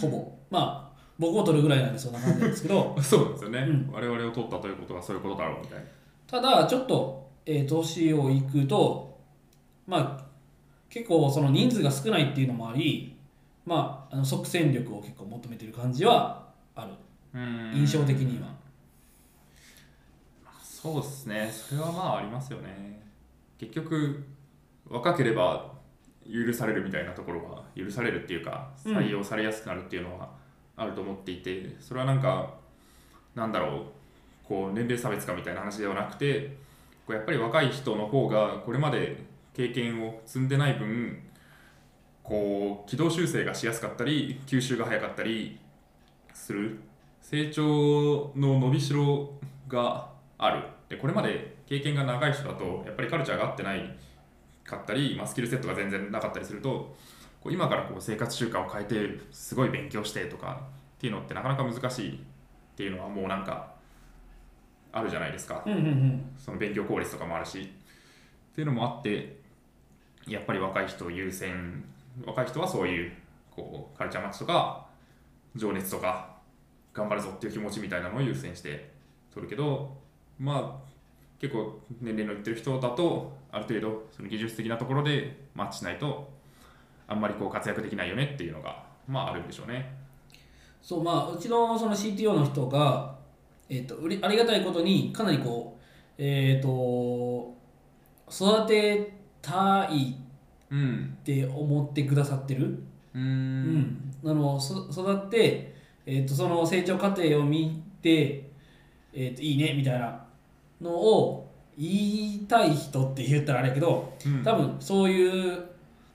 ほぼ。まあ僕を取るぐらいなんでそんな感じなんですけど。そうですよね、うん。我々を取ったということはそういうことだろうみたいな。ただちょっと、えー年をいくとまあ結構その人数が少ないっていうのもありまああの即戦力を結構求めてる感じはある。印象的には。そうですね。それはまあありますよね。結局若ければ許されるみたいなところは許されるっていうかうん。採用されやすくなるっていうのはあると思っていて、それはなんかなんだろうこう年齢差別化みたいな話ではなくてこうやっぱり若い人の方がこれまで経験を積んでない分こう軌道修正がしやすかったり吸収が早かったりする。成長の伸びしろがある。でこれまで経験が長い人だとやっぱりカルチャーが合ってないかったり、まあ、スキルセットが全然なかったりするとこう今からこう生活習慣を変えてすごい勉強してとかっていうのってなかなか難しいっていうのはもうなんかあるじゃないですか。うんうんうん。その勉強効率とかもあるし。っていうのもあってやっぱり若い人を優先若い人はそういうこうカルチャーマッチとか情熱とか頑張るぞっていう気持ちみたいなのを優先して取るけどまあ結構年齢のいってる人だとある程度その技術的なところでマッチしないとあんまりこう活躍できないよねっていうのがまああるんでしょうね。そうまあうちのその CTO の人が、えー、とありがたいことにかなりこうえっ、と育てたいうん。って思ってくださってる、ううん。ん、あのそ育って、えー、とその成長過程を見て、えー、といいねみたいなのを言いたい人って言ったらあれやけどうん。多分そういう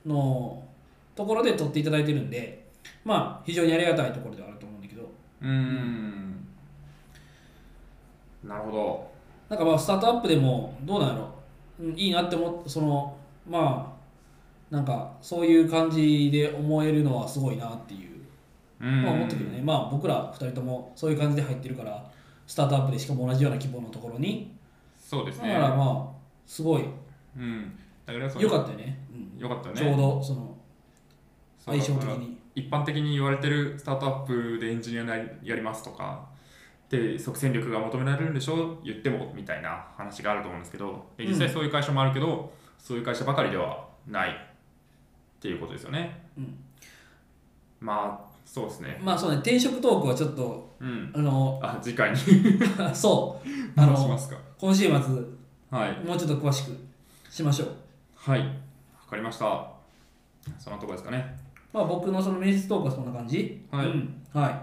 のところで取っていただいてるんでまあ非常にありがたいところではあると思うんだけど。うん。なるほど。なんかまあスタートアップでもどうなんやろ、うん、いいなって思ってそのまあなんかそういう感じで思えるのはすごいなっていう。うん。まあ思ったけどね、まあ僕ら2人ともそういう感じで入ってるから、スタートアップでしかも同じような規模のところに、そうですね。だからまあ、すごいうん。だからその良かったよね。うんよかったね。ちょうどその相性的に。一般的に言われてるスタートアップでエンジニアやりますとかで即戦力が求められるんでしょ言ってもみたいな話があると思うんですけどで実際そういう会社もあるけど、そういう会社ばかりではないっていうことですよね。うんまあそうですね。まあそうね、転職トークはちょっと、うん。あの、あ次回に そう、あの、話しますか。今週末、はい。もうちょっと詳しくしましょう。はい。わかりました。そのとこですかね。まあ僕のその面接トークはそんな感じ？はいうんはい。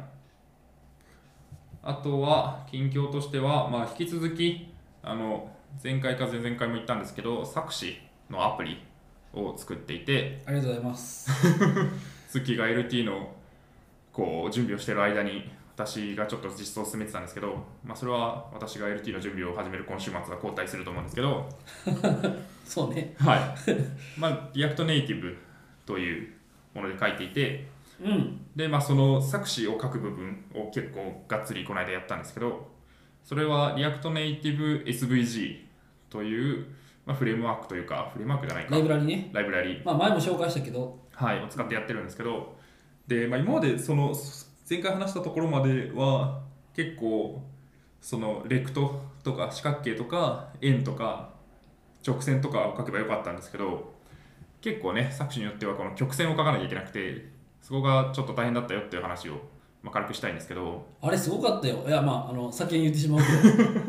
あとは近況としては、まあ、引き続きあの前回か前々回も言ったんですけど作詞のアプリを作っていてありがとうございます。月が LT のこう準備をしている間に私がちょっと実装を進めてたんですけど、まあ、それは私が LT の準備を始める今週末は交代すると思うんですけど、そうね。はい まあ、 React Native というもので書いていてうん。で、まあ、その錯視を書く部分を結構がっつりこの間やったんですけどそれは React Native SVG という、まあ、フレームワークというかフレームワークじゃないかライブラリね。ライブラリ、まあ前も紹介したけど、はい、を使ってやってるんですけどで、まあ、今までその前回話したところまでは結構そのレクトとか四角形とか円とか直線とかを書けばよかったんですけど結構ね作詞によってはこの曲線を書かなきゃいけなくてそこがちょっと大変だったよっていう話を、まあ、軽くしたいんですけどあれすごかったよ。いや、まあ、あの、先に言ってしまうけど、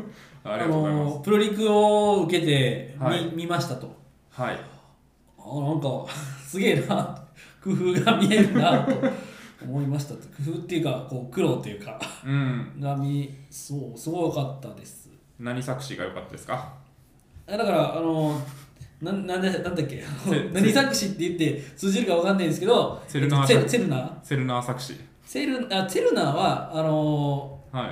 ありがとうございます。のプロリクを受けて見,、はい見ましたと。はい、あなんかすげえな工夫が見えるなと思いました工夫っていうかこう苦労っていうかうん、そうすごかったです。何錯視が良かったですか？あだからあのななんでなんだっけ？せ 何錯視って言って通じるかわかんないんですけどツェルナーえっとツェルナー？ツェルナー錯視。ツェルあツェルナーはあのはい。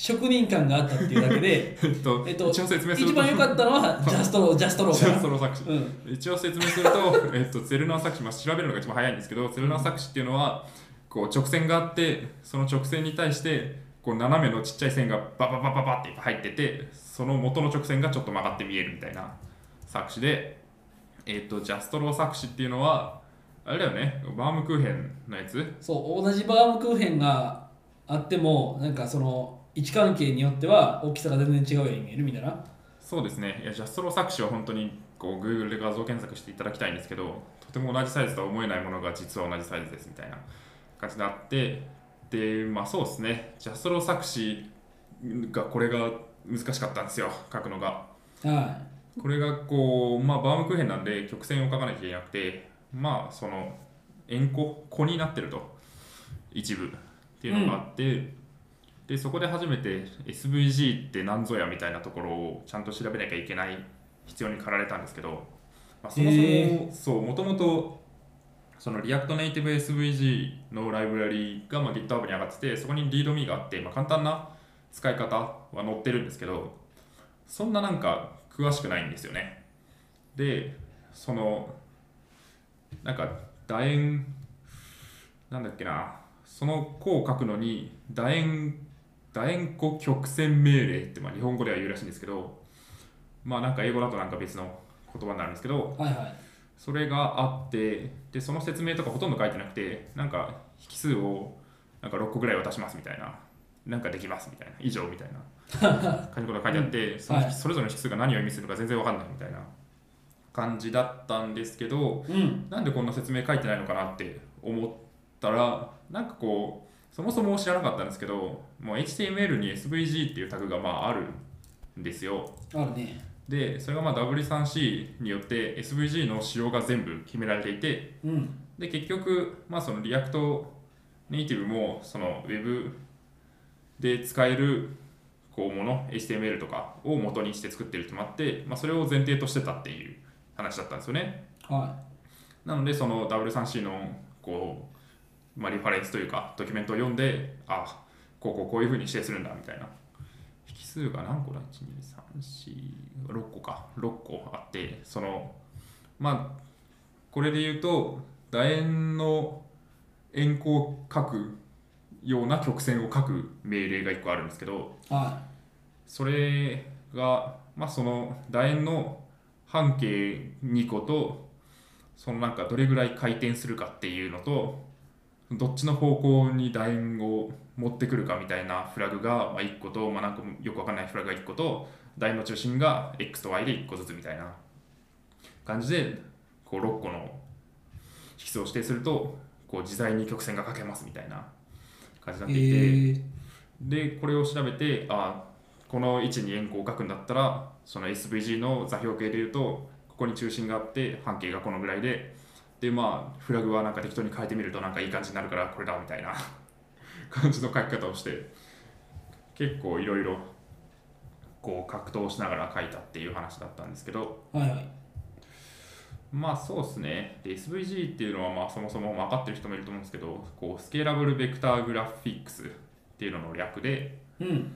職人感があったっていうだけで、えっと、えっと一応説明すると。一番良かったのは ジャストロージャストロージャかストロ錯視。な、うん、一応説明すると、えっと、ツェルナー錯視、まあ、調べるのが一番早いんですけど、ツェルナー錯視っていうのは、こう直線があって、その直線に対して、こう斜めのちっちゃい線がバババババって入ってて、その元の直線がちょっと曲がって見えるみたいな錯視で、えっと、ジャストロー錯視っていうのは、あれだよね、バームクーヘンのやつ。そう同じバームクーヘンがあってもなんかその位置関係によっては大きさが全然違うように見えるみたいな？そうですね。いや、ジャストロー作詞は本当にこう Google で画像検索していただきたいんですけど、とても同じサイズとは思えないものが実は同じサイズですみたいな感じであって、で、まあそうですね。ジャストロー作詞がこれが難しかったんですよ、書くのが。はこれがこう、まあバームクーヘンなんで曲線を書かなきゃいけなくて、まあその円弧、弧になってると、一部っていうのがあって、でそこで初めて SVG って何ぞやみたいなところをちゃんと調べなきゃいけない必要に駆られたんですけど、まあ、そもそも、へそうもともとその React Native SVG のライブラリがまあ GitHub に上がっててそこに README があって、まあ、簡単な使い方は載ってるんですけどそんななんか詳しくないんですよね。でそのなんか楕円なんだっけなその項を書くのに楕円楕円弧曲線命令ってまあ日本語では言うらしいんですけどまあなんか英語だとなんか別の言葉になるんですけどいはいはい。それがあってでその説明とかほとんど書いてなくてなんか引数をなんか6個ぐらい渡しますみたいななんかできますみたいな以上みたいな感じのことが書いてあって、そのはい。それぞれの引数が何を意味するのか全然わかんないみたいな感じだったんですけどうん。なんでこんな説明書いてないのかなって思ったらなんかこうそもそも知らなかったんですけどもう HTML に SVG っていうタグがまああるんですよ。あるね。でそれがまあ W3C によって SVG の仕様が全部決められていてうん。で結局、まあ、その Reactネイティブもその Web で使えるこうもの HTML とかを元にして作ってるってのもあって、まあ、それを前提としてたっていう話だったんですよね。はなのでその W3C のこう、まあ、リファレンスというかドキュメントを読んであこうこうこういうふうに指定するんだみたいな。引数が何個だ12346個か。6個あってそのまあこれで言うと楕円の円弧を書くような曲線を書く命令が1個あるんですけどい。はそれが、まあ、その楕円の半径2個とそのなんかどれぐらい回転するかっていうのとどっちの方向に楕円を持ってくるかみたいなフラグがまあ1個と、まあ、なんかよくわかんないフラグが1個と楕円の中心が X と Y で1個ずつみたいな感じでこう6個の引数を指定するとこう自在に曲線が書けますみたいな感じになっえていて。ー、でこれを調べてあこの位置に円弧を書くんだったらその SVG の座標系でいうとここに中心があって半径がこのぐらいででまあフラグはなんか適当に変えてみるとなんかいい感じになるからこれだみたいな 感じの書き方をして結構いろいろこう格闘しながら書いたっていう話だったんですけど。はいはい。まあそうですね。で SVG っていうのはまあそもそも分かってる人もいると思うんですけどこうスケーラブルベクターグラフィックスっていうのの略でうん。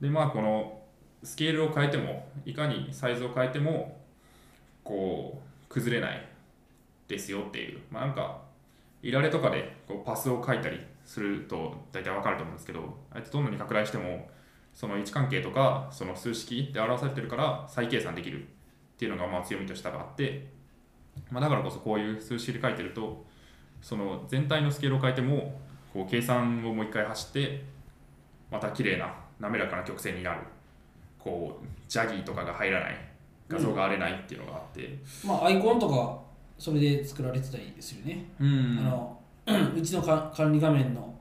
でまあこのスケールを変えてもいかにサイズを変えてもこう崩れないですよっていう。まあなんかいられとかでこうパスを書いたりすると大体わかると思うんですけどあいつどんなに拡大してもその位置関係とかその数式で表されてるから再計算できるっていうのがまあ強みとしてがあって、まあ、だからこそこういう数式で書いてるとその全体のスケールを変えてもこう計算をもう一回走ってまた綺麗な滑らかな曲線になる。こうジャギーとかが入らない。画像が荒れないっていうのがあって。まあアイコンとかそれで作られてたりですよね、うん。あの うちのか管理画面の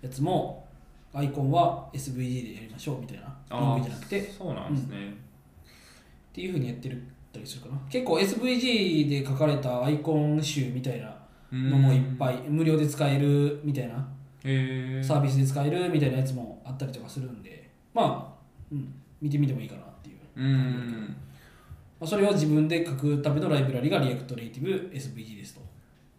やつもアイコンは SVG でやりましょうみたいな。あリングじゃなくて。っそうなんですね、ていうふうにやってるたりするかな。結構 SVG で書かれたアイコン集みたいなのもいっぱい無料で使えるみたいな。へえサービスで使えるみたいなやつもあったりとかするんで。まあ、うん、見てみてもいいかなっていう、うんまあ、それを自分で書くためのライブラリが React Native SVG ですと。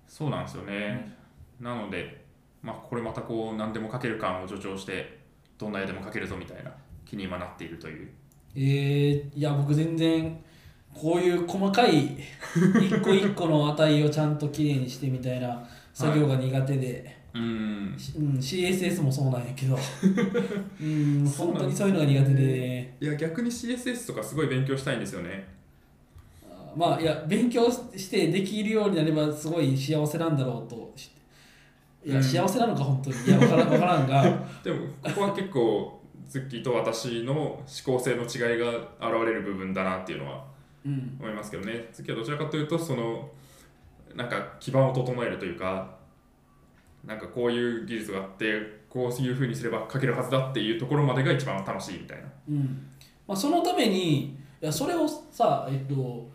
そうなんですよね、なので、まあ、これまたこう何でも書ける感を助長してどんな絵でも書けるぞみたいな気に今なっているという。えー、いや僕全然こういう細かい 一個一個の値をちゃんときれいにしてみたいな作業が苦手で、うん。しうん、CSS もそうなんやけど。うん本当にそういうのが苦手で、いや逆に CSS とかすごい勉強したいんですよね。あまあいや勉強してできるようになればすごい幸せなんだろうとしいや、うん。幸せなのか本当に。いや分からん分からんが。でもここは結構ズッキーと私の思考性の違いが現れる部分だなっていうのはうん。思いますけどね。ズッキーはどちらかというとそのなんか基盤を整えるというかなんかこういう技術があってこういうふうにすれば書けるはずだっていうところまでが一番楽しいみたいな。うん。まあ、そのためにいやそれをさえっと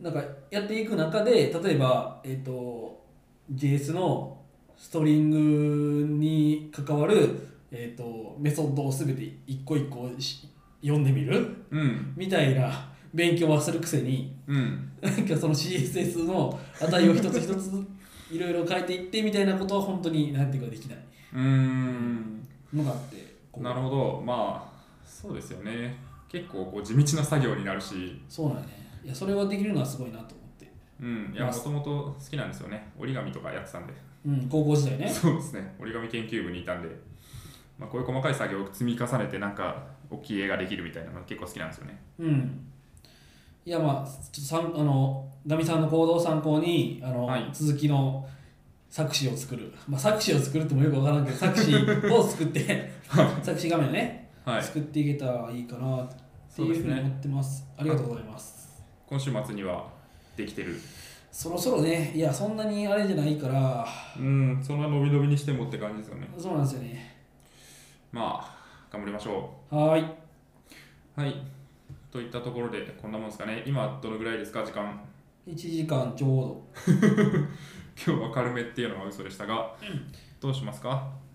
なんかやっていく中で例えば、えっと、JS のストリングに関わる、えっと、メソッドを全て一個一個し読んでみるうん。みたいな勉強はするくせに。うん。なんかその CSS の値を一つ一ついろいろ変えていってみたいなことは本当になんていうかできない。うーん。のがあってなるほど。まあそうですよね。結構こう地道な作業になるし。そうなんやねいやそれはできるのはすごいなと思って、うん。いやもともと好きなんですよね。折り紙とかやってたんで。うん、高校時代ね。そうですね。折り紙研究部にいたんで、まあ、こういう細かい作業を積み重ねてなんか大きい絵ができるみたいなのが結構好きなんですよね。うん。いやまあちょっとさんあのガミさんの行動を参考にあの、はい。続きの作詞を作る、まあ、作詞を作るってもよくわからんけど作詞を作って 作詞画面ね、はい。作っていけたらいいかなっていうふうに思ってます。ありがとうございます今週末にはできてる。そろそろね。いやそんなにあれじゃないから。うんそんな伸び伸びにしてもって感じですよね。そうなんですよね。まあ頑張りましょはーい。うはい。といったところでこんなもんですかね。今どのぐらいですか？時間。1時間ちょ 今日は軽めっていうのは嘘でしたが、どうしますか？うど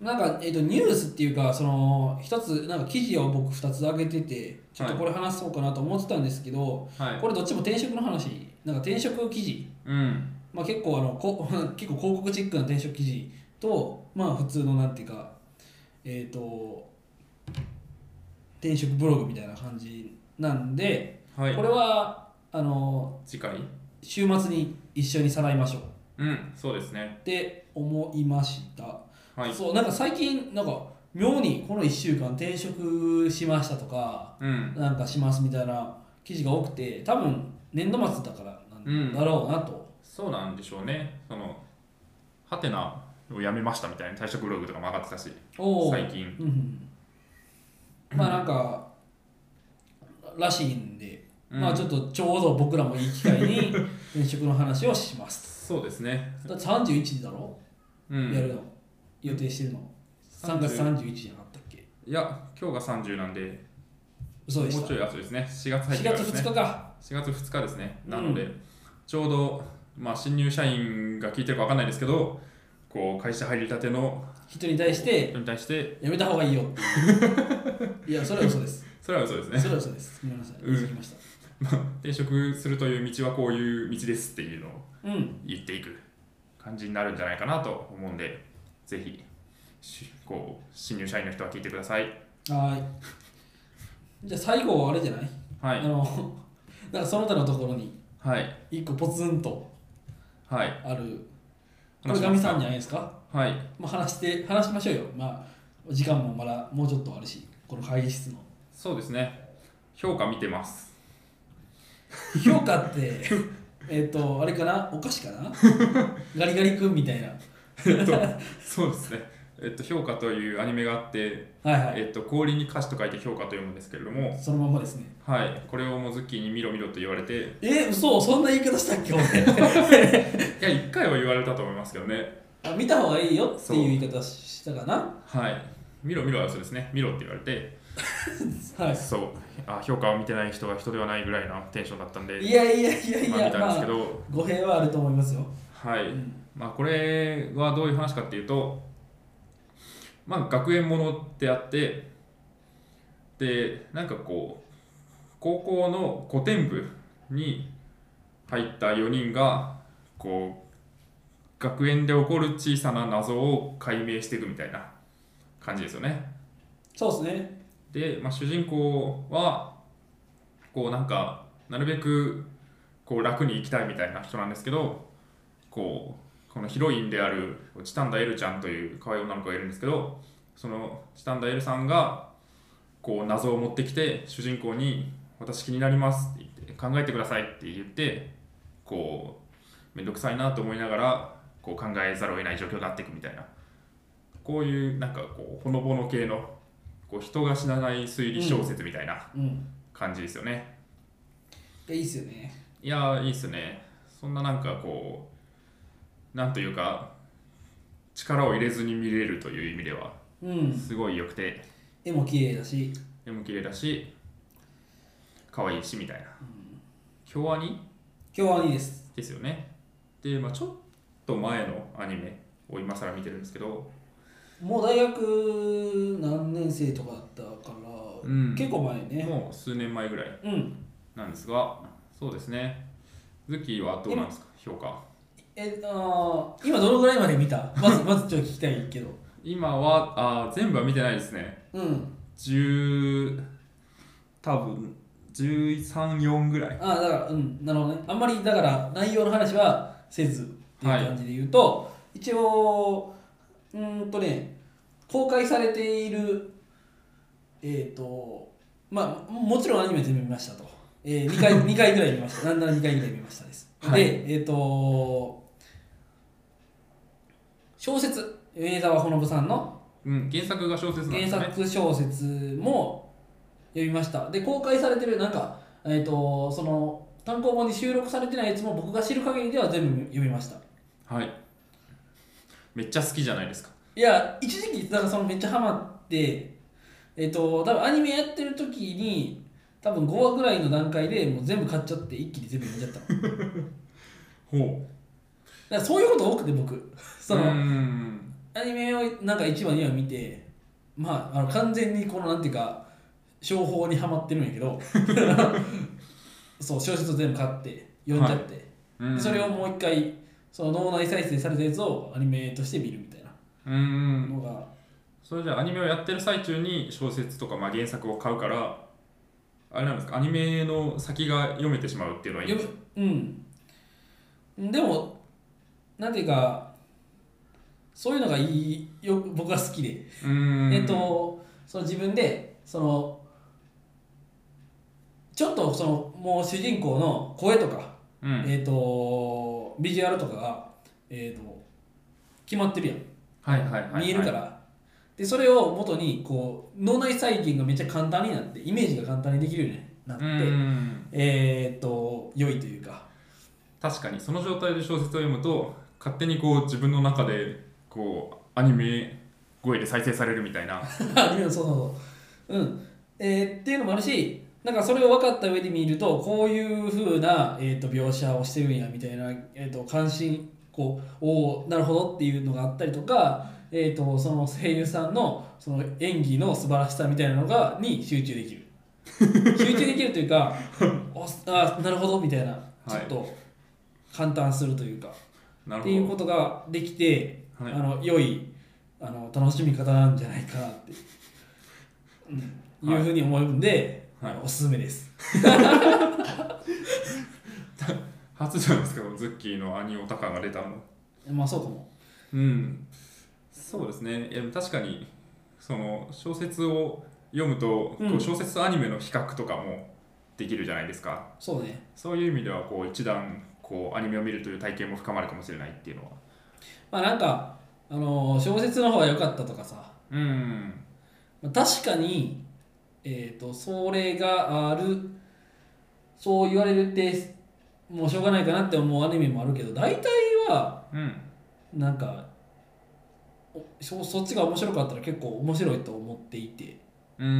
なんか、えー、とニュースっていうかその一つなんか記事を僕2つ上げててちょっとこれ話そうかなと思ってたんですけど、はい。これどっちも転職の話なんか転職記事。うん。まあ、結構あのこ 結構広告チックな転職記事と、まあ、普通のなんていうか、えっ、と転職ブログみたいな感じなんで、はい。これはあの次回？週末に一緒にさらいましょう。うんそうですね。って思いました、はい。そうなんか最近なんか妙にこの1週間転職しましたとかうん。なんかしますみたいな記事が多くて多分年度末だからなんだろうなと、そうなんでしょうね。そのハテナをやめましたみたいな退職ブログとかも上がってたし最近。うんうんまあなんからしいんで、うん。まあちょっとちょうど僕らもいい機会に 転職の話をしますそうですね。だって31時だろ、うん。やるの予定してるの？3月31じゃなかったっけ？いや今日が30なんで嘘でした。もうちょい後ですね。4月入っ4月てからですね。2日か。4月2日ですね。うん。なので、ちょうど、まあ、新入社員が聞いてるか分かんないですけどこう会社入りたての人に対して人に対してやめた方がいいよってい やそれは嘘です。それは嘘ですね。それは嘘です。ごめんなさい。うん。言い過ぎました。転職するという道はこういう道ですっていうのをうん。言っていく感じになるんじゃないかなと思うんでぜひしこう新入社員の人は聞いてください。はーい。じゃあ最後はあれじゃない、はい。あの なんかその他のところに。はい。一個ポツンと。はい。ある。これ話しますか？ガミさんじゃないですか、はい。まあ、話して話しましょうよ。まあ時間もまだもうちょっとあるしこの会議室の。そうですね。評価見てます。評価って えっとあれかな？お菓子かな？ガリガリ君みたいな えっとそうですね。えっと評価というアニメがあって、はいはい。えっと氷に歌詞と書いて評価と読むんですけれどもそのままですね。はい。これをもうズッキーに見ろ見ろと言われていえ嘘そんな言い方したっけ？俺。や一回は言われたと思いますけどね。あ見た方がいいよっていう言い方したかな？はい。見ろ見ろはそうですね。見ろって言われて。はい。そう。あ評価を見てない人が人ではないぐらいなテンションだったんでいやいやいやいまあ、や見たんですけまあど、語弊はあると思いますよ、はい、うんまあこれはどういう話かっていうとまあ学園ものってあってでなんかこう高校の古典部に入った4人がこう学園で起こる小さな謎を解明していくみたいな感じですよね。そうですねで、まあ、主人公はこうなんかなるべくこう楽に生きたいみたいな人なんですけどこうこのヒロインであるチタンダエルちゃんという可愛い女の子がいるんですけどそのチタンダエルさんがこう謎を持ってきて主人公に「私気になります」って言って「考えてください」って言ってこう面倒くさいなと思いながらこう考えざるを得ない状況になっていくみたいな。こういうなんかこうほのぼの系のこう人が死なない推理小説みたいなうん。感じですよね、いやいいっすよね。いやーいいっすね。そんななんかこうなんというか力を入れずに見れるという意味ではうん。すごい良くて絵も綺麗だし。絵も綺麗だし可愛いしみたいな。京アニ？今日はいいです。ですよね。で、まあ、ちょっと前のアニメを今更見てるんですけど、もう大学何年生とかだったから、うん。結構前ね。もう数年前ぐらいうん。なんですがそうですね。ズッキーはどうなんですか？評価えあー今どのぐらいまで見た？まずまずちょっと聞きたいけど。今はあー全部は見てないですね。うん。10多分134ぐらい。ああだからうん。なるほどね。あんまりだから内容の話はせずっていう感じで言うと、一応うーんとね公開されているえっ、とまあもちろんアニメ全部見ましたと、えー、2, 回2回ぐらい見ました。なんなら2回ぐらい見ましたです、はい。でえっ、と小説米沢ほのぶさんのうん、原作が小説なんで原すね。作小説も読みましたで公開されてるなんかえっ、とその単行本に収録されてないやつも僕が知る限りでは全部読みましたはい。めっちゃ好きじゃないですか。いや一時期だからそのめっちゃハマってえっ、と多分アニメやってる時に多分5話ぐらいの段階でもう全部買っちゃって一気に全部読んじゃった のだかほらそういうこと多くて僕。う。その、うん。アニメをなんか1話2話見てまああの完全にこのなんていうか商法にはまってるんやけど。そう小説を全部買って読んじゃって、うん。でそれをもう一回その脳内再生されたやつをアニメとして見るみたいな。うん。のが、それじゃあアニメをやってる最中に小説とか、まあ、原作を買うから、あれなんですか、アニメの先が読めてしまうっていうのはいいんですか？うん。でもなんていうかそういうのがいいよ僕は好きで、うん。えっとその自分でそのちょっとそのもう主人公の声とかうん。えー、とビジュアルとかが、えー、と決まってるやんはいはいはい、はい。見えるから、でそれを元にこう脳内再現がめっちゃ簡単になってイメージが簡単にできるようになって、うん。えっ、と良いというか確かにその状態で小説を読むと勝手にこう自分の中でこうアニメ声で再生されるみたいな。そうそうそう。うん。えーっていうのもあるしなんかそれを分かった上で見るとこういう風な、えー、と描写をしてるんやみたいな、えー、と関心こうおーなるほどっていうのがあったりとか、えー、とその声優さんのその演技の素晴らしさみたいなのがに集中できる。集中できるというかお あなるほどみたいな。ちょっと簡単するというか、っていうほことができて、はい。あの良いあの楽しみ方なんじゃないかなって、うん、い。うふうに思うんで、はい。おすすめです。ど 初じゃないですかズッキーの兄オタ感が出たの。まあそうかも。うん。そうですね。いや確かにその小説を読むと、うん。小説とアニメの比較とかもできるじゃないですか。そうね。そういう意味ではこう一段こうアニメを見るという体験も深まるかもしれないっていうのは。まあなんか、あの小説の方が良かったとかさ、うん。まあ確かに、えっ、と、それがある、そう言われるって、もうしょうがないかなって思うアニメもあるけど、大体は、うん。なんか、おそそっちが面白かったら結構面白いと思っていて、うん。う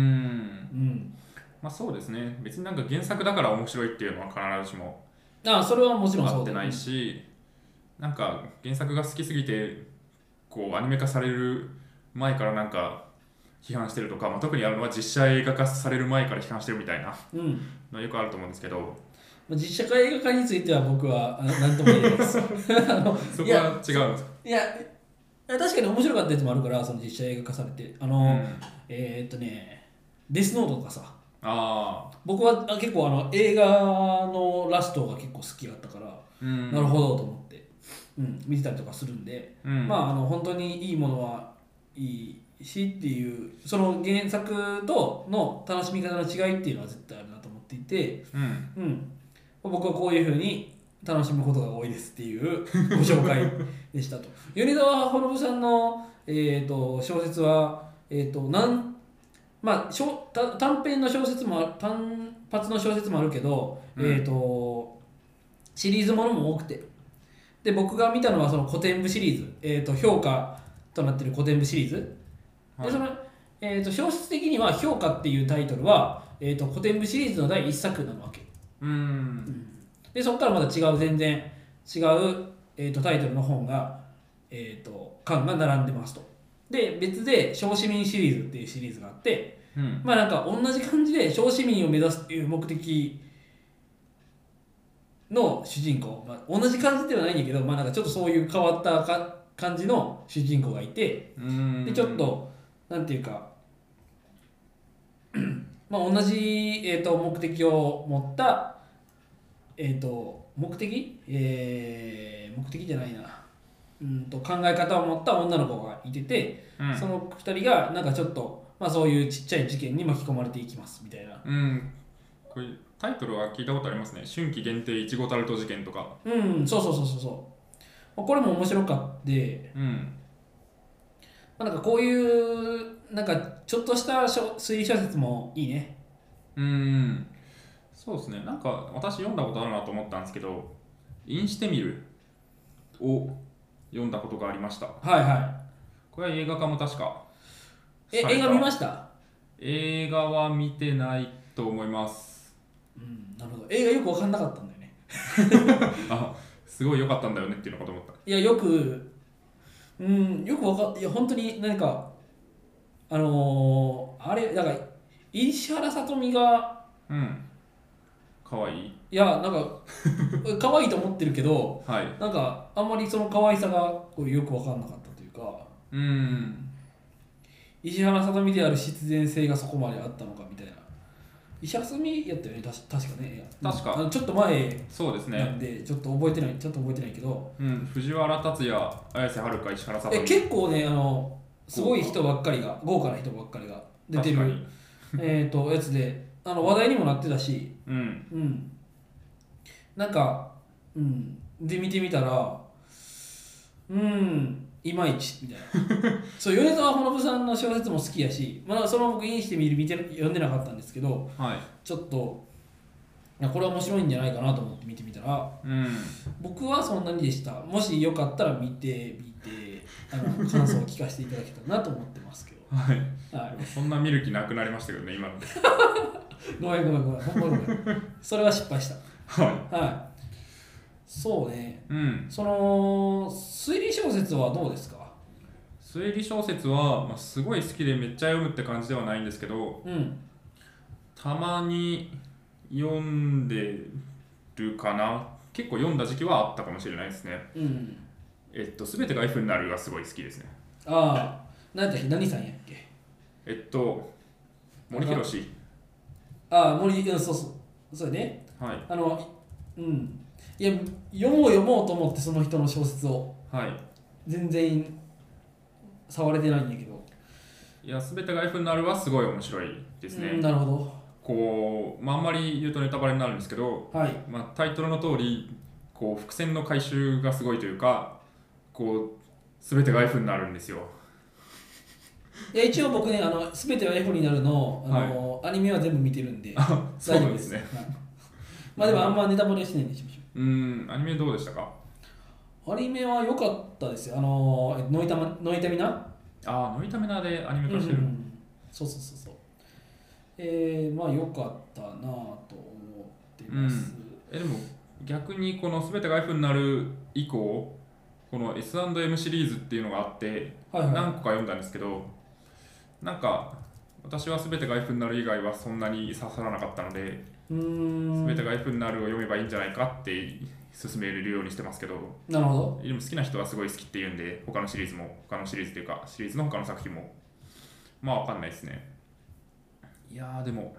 ん。まあそうですね。別になんか原作だから面白いっていうのは必ずしもあそれはもちろんってないしなんか原作が好きすぎてこうアニメ化される前からなんか批判してるとか、まあ、特にあるのは実写映画化される前から批判してるみたいなうん。のはよくあると思うんですけどまあ実写化映画化については僕はあ何とも言えないです。そこは違うんですか？いや、確かに面白かったやつもあるから、その実写映画化されて。あの、うんえーっとね、デスノートとかさ、ああ僕はあ結構あの映画のラストが結構好きだったから、うん。なるほどと思って、うん、見てたりとかするんで、うん。まああの本当にいいものはいいしっていうその原作との楽しみ方の違いっていうのは絶対あるなと思っていて、うん。うん、僕はこういうふうに楽しむことが多いですっていう ご紹介でしたと。米沢ほのぶさんの、えー、と小説は、えーとなんまあ、小た短編の小説もあ単発の小説もあるけど、うん。えー、とシリーズものも多くて。で僕が見たのはその古典部シリーズ、えー、と評価となっている古典部シリーズ。はい。でその、えー、と小説的には「評価」っていうタイトルは、えー、と古典部シリーズの第一作なわけ。うん。でそこからまた違う全然違う、えー、とタイトルの本が、えー、と巻が並んでますと。で別で小市民シリーズっていうシリーズがあってうん。まあなんか同じ感じで小市民を目指すっていう目的の主人公、まあ、同じ感じではないんだけど、まあ、なんかちょっとそういう変わったか感じの主人公がいて。うん。でちょっとなんていうか まあ同じ、えー、と目的を持った、えー、と目的、えー目的じゃないな。うんと考え方を持った女の子がいてて、うん。その2人がなんかちょっと、まあ、そういうちっちゃい事件に巻き込まれていきますみたいな。うん。これタイトルは聞いたことありますね春季限定いちごタルト事件とかうん。そうそうそうそうそう。これも面白かってうん。まあ、なんかこういうなんかちょっとした小推理小説もいいね。うーん。そうですね。なんか私読んだことあるなと思ったんですけど「インしてみる」を読んだことがありました。はいはこれは映画化も確か。いえ映画見ました？映画は見てないと思います。うんなるほど。映画よく分かんなかったんだよね。あすごい良かったんだよねっていうのかと思った。いやよくうんよく分かっいや本当に何かあのー、あれだから石原さとみがうん。かわい。いいやなんか 可愛いと思ってるけどはい。なんかあんまりその可愛さがこうよく分かんなかったというか。うーん石原さとみである必然性がそこまであったのかみたいな。石原さとみやったよねたし確かね。確か。あのちょっと前そうですね。なんでちょっと覚えてないちょっと覚えてないけど。うん藤原竜也綾瀬はるか石原さと。えみ結構ねあのすごい人ばっかりが豪華な人ばっかりが出てる。えーとやつであの話題にもなってたし。うん。うん。なんかうん。で見てみたらうんいまいちみたいな。そう米沢ほのぶさんの小説も好きやしまだその僕インしてみる見て読んでなかったんですけどはい。ちょっといやこれは面白いんじゃないかなと思って見てみたらうん。僕はそんなにでした。もしよかったら見てみてあの 感想を聞かせていただけたらなと思ってますけど。はい。はい。そんな見る気なくなりましたけどね今ので。ごめんごめんごめんほんまごめん。それは失敗しはたはいそうね。いうん。その推理小説はどうですか？推理小説は、まあ、すごい好きでめっちゃ読むって感じではないんですけどうん。たまに読んでるかな。結構読んだ時期はあったかもしれないですね。うん。えっと全てが F になるがすごい好きですね。ああ何だっけ？何さんやっけ？えっと森博ああ森うんそうそう。そうやね。はい。あのうんいや読もう読もうと思ってその人の小説を。はい。全然触れてないんやけど。いや全てが F になるはすごい面白いですね、うんなるほこう、まあ、あんまり言うとネタバレになるんですけど、どはい。まあ、タイトルの通りこう伏線の回収がすごいというかこう全てが F になるんですよ。いや一応僕ねあの全ては F になるのあの、アニメは全部見てるんでそうですね。はい。まあでもあんまネタバレしないんでしょうーんアニメどうでしたか？うアニメは良かったですよ。あのノイタマノイタミナ？ああノイタメナでアニメ化してる、うん。そうそうそうそう。えー、まあ良かったなぁと思ってます、えでも逆にこの全てが F になる以降この S&M シリーズっていうのがあってはいはい。何個か読んだんですけどなんか私は全てが F になる以外はそんなに刺さらなかったので全てが F になるを読めばいいんじゃないかって勧めるようにしてますけど。なるほど。でも好きな人はすごい好きって言うんで他のシリーズも他のシリーズというかシリーズの他の作品もまあわかんないですね。いやーでも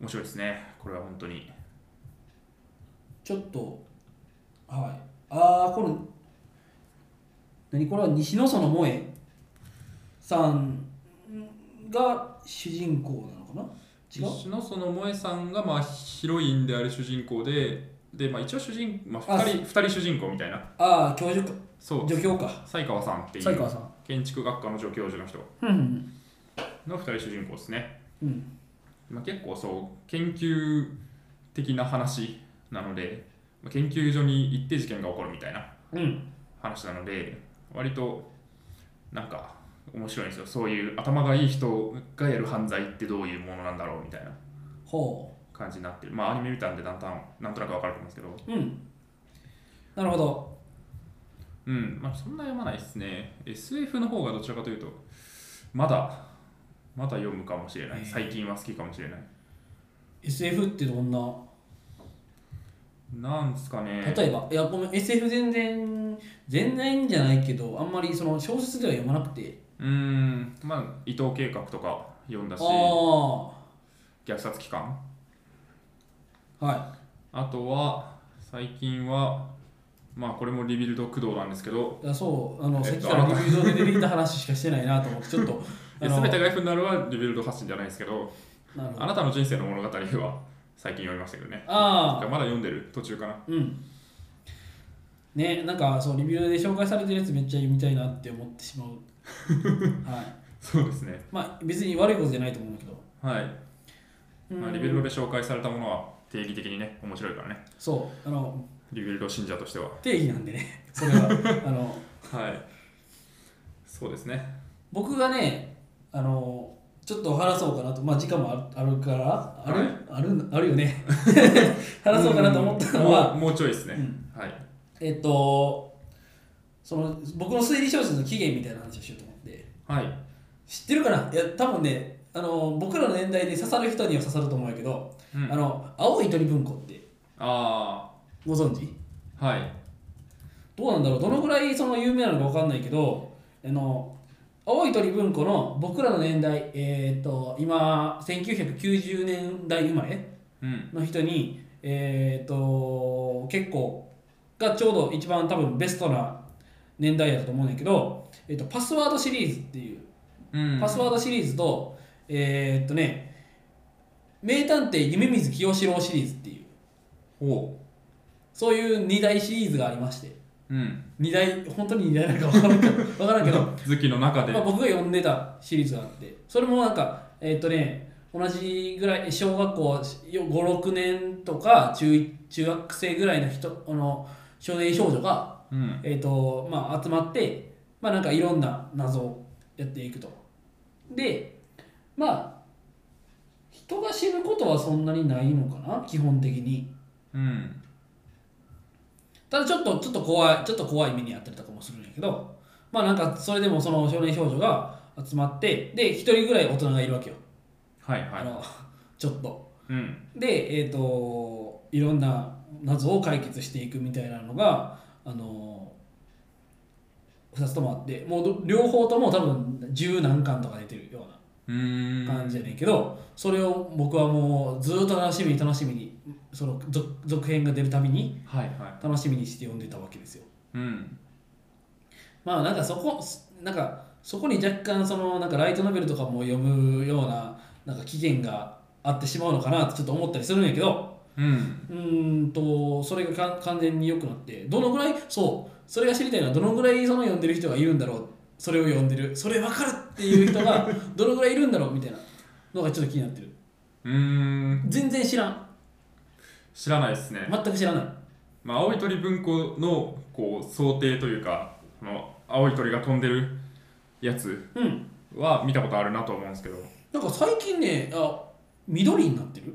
面白いですね。これは本当に。ちょっとはい。ああこの何？これは西野園萌えさんが主人公なのかな？違う西野園萌えさんがまあヒロインである主人公でで、まあ、一応主人、まあ、あ2人二人主人公みたいな。ああ教授か。そう。助教か。西川さんっていう西川さん。建築学科の助教授の人。うんの2人主人公ですね、うん。まあ、結構そう研究的な話なのでまあ研究所に行って事件が起こるみたいなうん。話なので割となんか面白いんですよ。そういう頭がいい人がやる犯罪ってどういうものなんだろうみたいなほ感じになってる。まあアニメ見たんでなんとななんとなく分かると思うんですけど。ううん。なるほど。うん。まあそんな読まないですね。SF の方がどちらかというとまだまだ読むかもしれない。最近は好きかもしれない。SF ってどんな？なんですかね。例えばいやごめん SF 全然全然じゃないけどあんまりその小説では読まなくてうーんまあ伊藤計劃とか読んだし虐殺器官はあとは最近はまあこれもリビルド駆動なんですけどいいやそうあの、えっとさっきからリビルドで出てきた話しかしてないなと思ってちょっと 全てが F になるはリビルド発信じゃないですけどあなたの人生の物語は最近読みましたけどね。ああまだ読んでる途中かな。うん。ねなんかそうリビューで紹介されてるやつめっちゃ読みたいなって思ってしまうはい。そうですね。まあ別に悪いことじゃないと思うんだけど。はい、うん。まあ、リベルドで紹介されたものは定義的にね面白いからね。そう。あのリベルド信者としては。定義なんでね。それは あのはい。そうですね。僕がねあのちょっと話そうかなと。まあ時間もあるあるからある、はい。あるあるよね。話そうかなと思ったのは、もうもうちょいですね、うん。はい。えっとその僕の推理小説の起源みたいな話をしようと思って。はい。知ってるかな？いや多分ねあの僕らの年代で刺さる人には刺さると思うんやけど、うん。あの青い鳥文庫って。あご存知？あはい。どうなんだろう？どのぐらいその有名なのか分かんないけどあの青い鳥文庫の僕らの年代、えー、と今1990年代生まれうん。の人に、えー、と結構がちょうど一番多分ベストな年代やったと思うんだけど、えー、とパスワードシリーズっていううん。パスワードシリーズとえー、っとね名探偵夢水清志郎シリーズっていうおそういう2大シリーズがありまして。うん。2大本当に2大なのか分からんけど分からんけど。好きの中で、まあ、僕が読んでたシリーズがあってそれもなんかえーっとね同じぐらい小学校56年とか中中学生ぐらいの人あの少年少女が、うん。えーっとまあ、集まって、まあ、なんかいろんな謎をやっていくと。でまあ人が死ぬことはそんなにないのかな？基本的に。うん。ただちょっとちょっと怖いちょっと怖い目にあったりとかもするんやけどまあなんかそれでもその少年少女が集まってで一人ぐらい大人がいるわけよ、はいはい。あの ちょっと。うん。でえっ、といろんな謎を解決していくみたいなのがあの2つともあってもうど両方とも多分十何巻とか出てるような感じやねんけど、それを僕はもうずっと楽しみに楽しみにその続続編が出るたびにはいは楽しみにして読んでたわけですよ。いうん。まあなんかそこなんかそこに若干そのなんかライトノベルとかも読むようななんか期限があってしまうのかなってちょっと思ったりするんやけどうん。うーんとそれがか完全に良くなってどのぐらいそうそれが知りたいのはどのぐらいその読んでる人がいるんだろうそれを読んでる。それ分かるっていう人が どのぐらいいるんだろうみたいなのがちょっと気になってる。うーん。全然知らん。知らないですね、全く知らない。まあ、青い鳥文庫のこう想定というかこの青い鳥が飛んでるやつうん。は見たことあるなと思うんですけど。なんか最近ねあ緑になってる？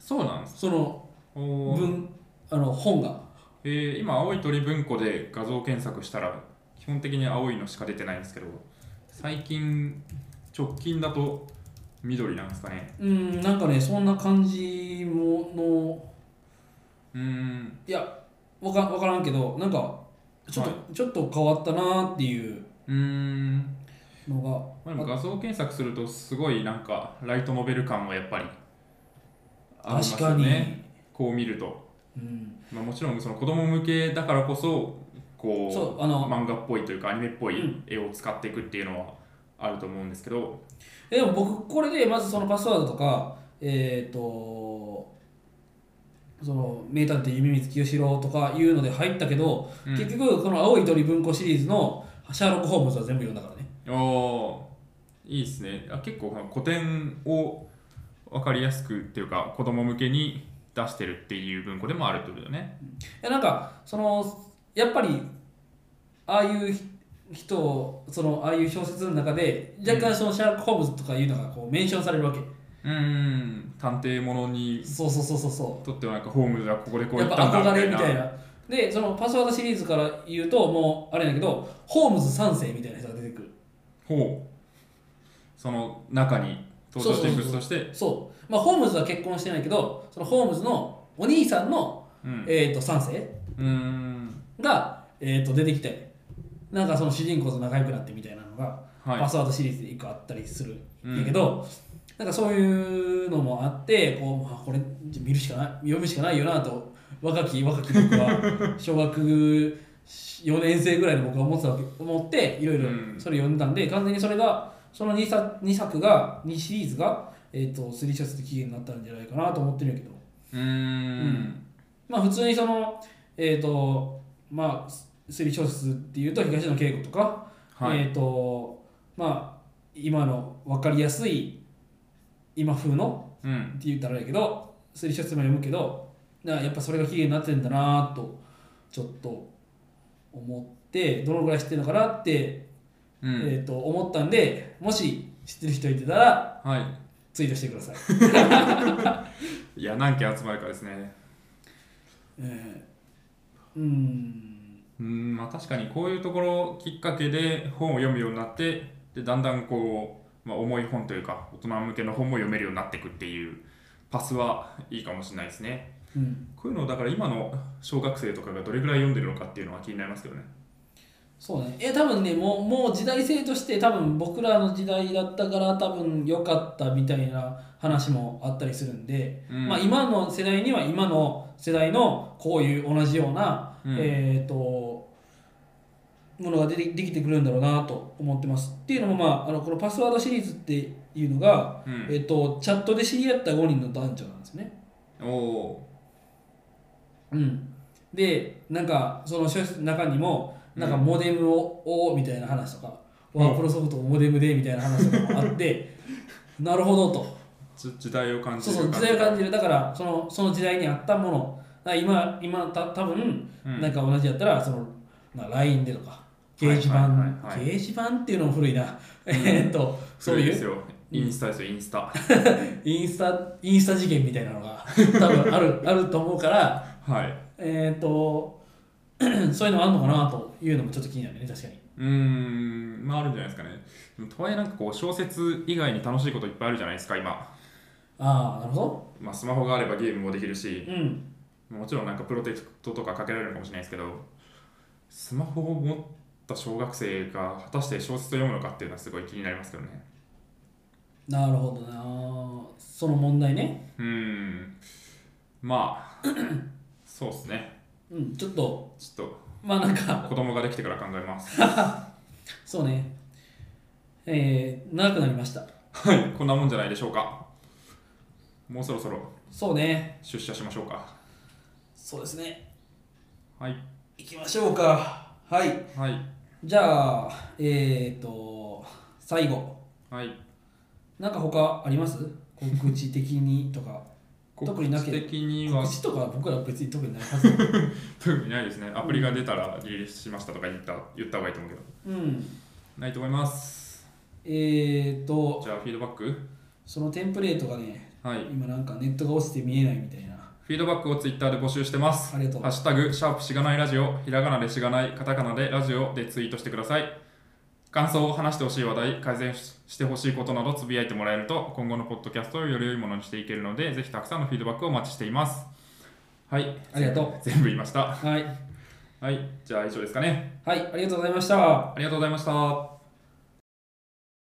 そうなん？ですその文あの本が。えー今青い鳥文庫で画像検索したら基本的に青いのしか出てないんですけど最近直近だと緑なんですかね。うんなんかねそんな感じものうーん。いやわかわからんけどなんかちょっと、はちょっと変わったなっていう。うーん。のが。まあ、でも画像検索するとすごいなんかライトノベル感はやっぱりあります確かに、よねこう見ると、うん、まあ、もちろんその子供向けだからこそこうそうあの漫画っぽいというかアニメっぽいうん。絵を使っていくっていうのはあると思うんですけど、えでも僕これでまずそのパスワードとかえっ、とその名探偵夢光清志郎とかいうので入ったけど、うん。結局この青い鳥文庫シリーズのシャーロック・ホームズは全部読んだからね。おーいいですね。あ結構古典を分かりやすくっていうか子供向けに出してるっていう文庫でもあるってことだよね。いやなんかそのやっぱりああいう人をそのああいう小説の中で若干そのシャーロック・ホームズとかいうのがこうメンションされるわけ、うーん。探偵ものにそうそうそうそうそとってはなんかホームズはここでこうやっう言ったんだぱ憧れみたいな。でそのパスワードシリーズから言うともうあれだけどホームズ3世みたいな人が出てくる。ほう。その中に登場人物として。そう。まあホームズは結婚してないけどそのホームズのお兄さんの、うん。えー、と3世が、えー、と出てきてなんかその主人公と仲良くなってみたいなのが、はい。パスワードシリーズで1個あったりするんやけど、なんかそういうのもあってこう、まあ、これ見るしかない読むしかないよなと若き若き僕は 小学4年生ぐらいの僕は思ってたわけ思っていろいろうん。それ読んだんで、完全にそれがその 2, 作2作が2シリーズが、えー、と3シャツで期限になったんじゃないかなと思ってるんやけど。うーん。まあ普通にそのえっ、とまあ推理小説っていうと東野圭吾とか、はい。えっ、とまあ今の分かりやすい今風のうん。って言ったらあれやけど推理書説も読むけどなやっぱそれが起源になってんだなとちょっと思ってどのぐらい知ってるのかなって、うん。えー、と思ったんでもし知ってる人いてたらはい。ツイートしてください。いや何件集まるかですね。えーうん。うんまあ確かにこういうところきっかけで本を読むようになってでだんだんこう、まあ、重い本というか大人向けの本も読めるようになっていくっていうパスはいいかもしれないですね。うん、こういうのをだから今の小学生とかがどれぐらい読んでるのかっていうのは気になりますけどねそうね。え多分ねもうもう時代性として多分僕らの時代だったから多分良かったみたいな話もあったりするんで、うん。まあ、今の世代には今の世代のこういう同じような、うん。えー、とものが出てできてくるんだろうなと思ってます。っていうのも、まあ、あのこのパスワードシリーズっていうのが、うん。えー、とチャットで知り合った5人の男女なんですね。おおうん、でなんかその中にもなんかモデムを、をみたいな話とか、うん。ワープロソフトをモデムでみたいな話とかもあって なるほどと。じ時代を感じるそうそう時代を感じる。だからそのその時代にあったもの。今今た多分、うん。なんか同じやったらそのな LINE でとか掲示板、掲示板っていうのも古いな、えーっとそういう。ですよ。インスタですよインスタ。インスタインスタ事件みたいなのが多分あるあると思うからはい。えっ、と そういうのあるのかなというのもちょっと気になるね確かに。うーん。まああるんじゃないですかね。とはいえなんかこう小説以外に楽しいこといっぱいあるじゃないですか今、ああなるほまあ、スマホがあればゲームもできるしどうん。もちろんなんかプロテクトとかかけられるかもしれないですけどスマホを持った小学生が果たして小説を読むのかっていうのはすごい気になりますけどね。なるほどな。その問題ね。うーん。まあ そうですねうんちょっと。ちょっまあなんか。と子供ができてから考えます。そうね。えー、長くなりました。はい。こんなもんじゃないでしょうか。もうそろそろ。そうね。出社しましょうか。そうですね。はい。行きましょうか。はい。はい。じゃあえっ、ー、と最後。はい。なんか他あります？告知的にとか特になけには。告知とか僕らは別に特にないはず 特にないですね。アプリが出たらリリースしましたとか言った言った方がいいと思うけど。うん。ないと思います。えっ、ー、と。じゃあフィードバック？そのテンプレートがねはい。今なんかネットが落ちて見えないみたいな。フィードバックをツイッターで募集してます。ありがとう。ハッシュタグ、シャープしがないラジオ、ひらがなでしがない、カタカナでラジオでツイートしてください。感想を話してほしい話題、改善ししてほしいことなどつぶやいてもらえると、今後のポッドキャストをより良いものにしていけるので、ぜひたくさんのフィードバックをお待ちしています。はい。ありがと全部言いました。はいはい。じゃあ以上ですかね。はいありがとうございましたありがとうございました。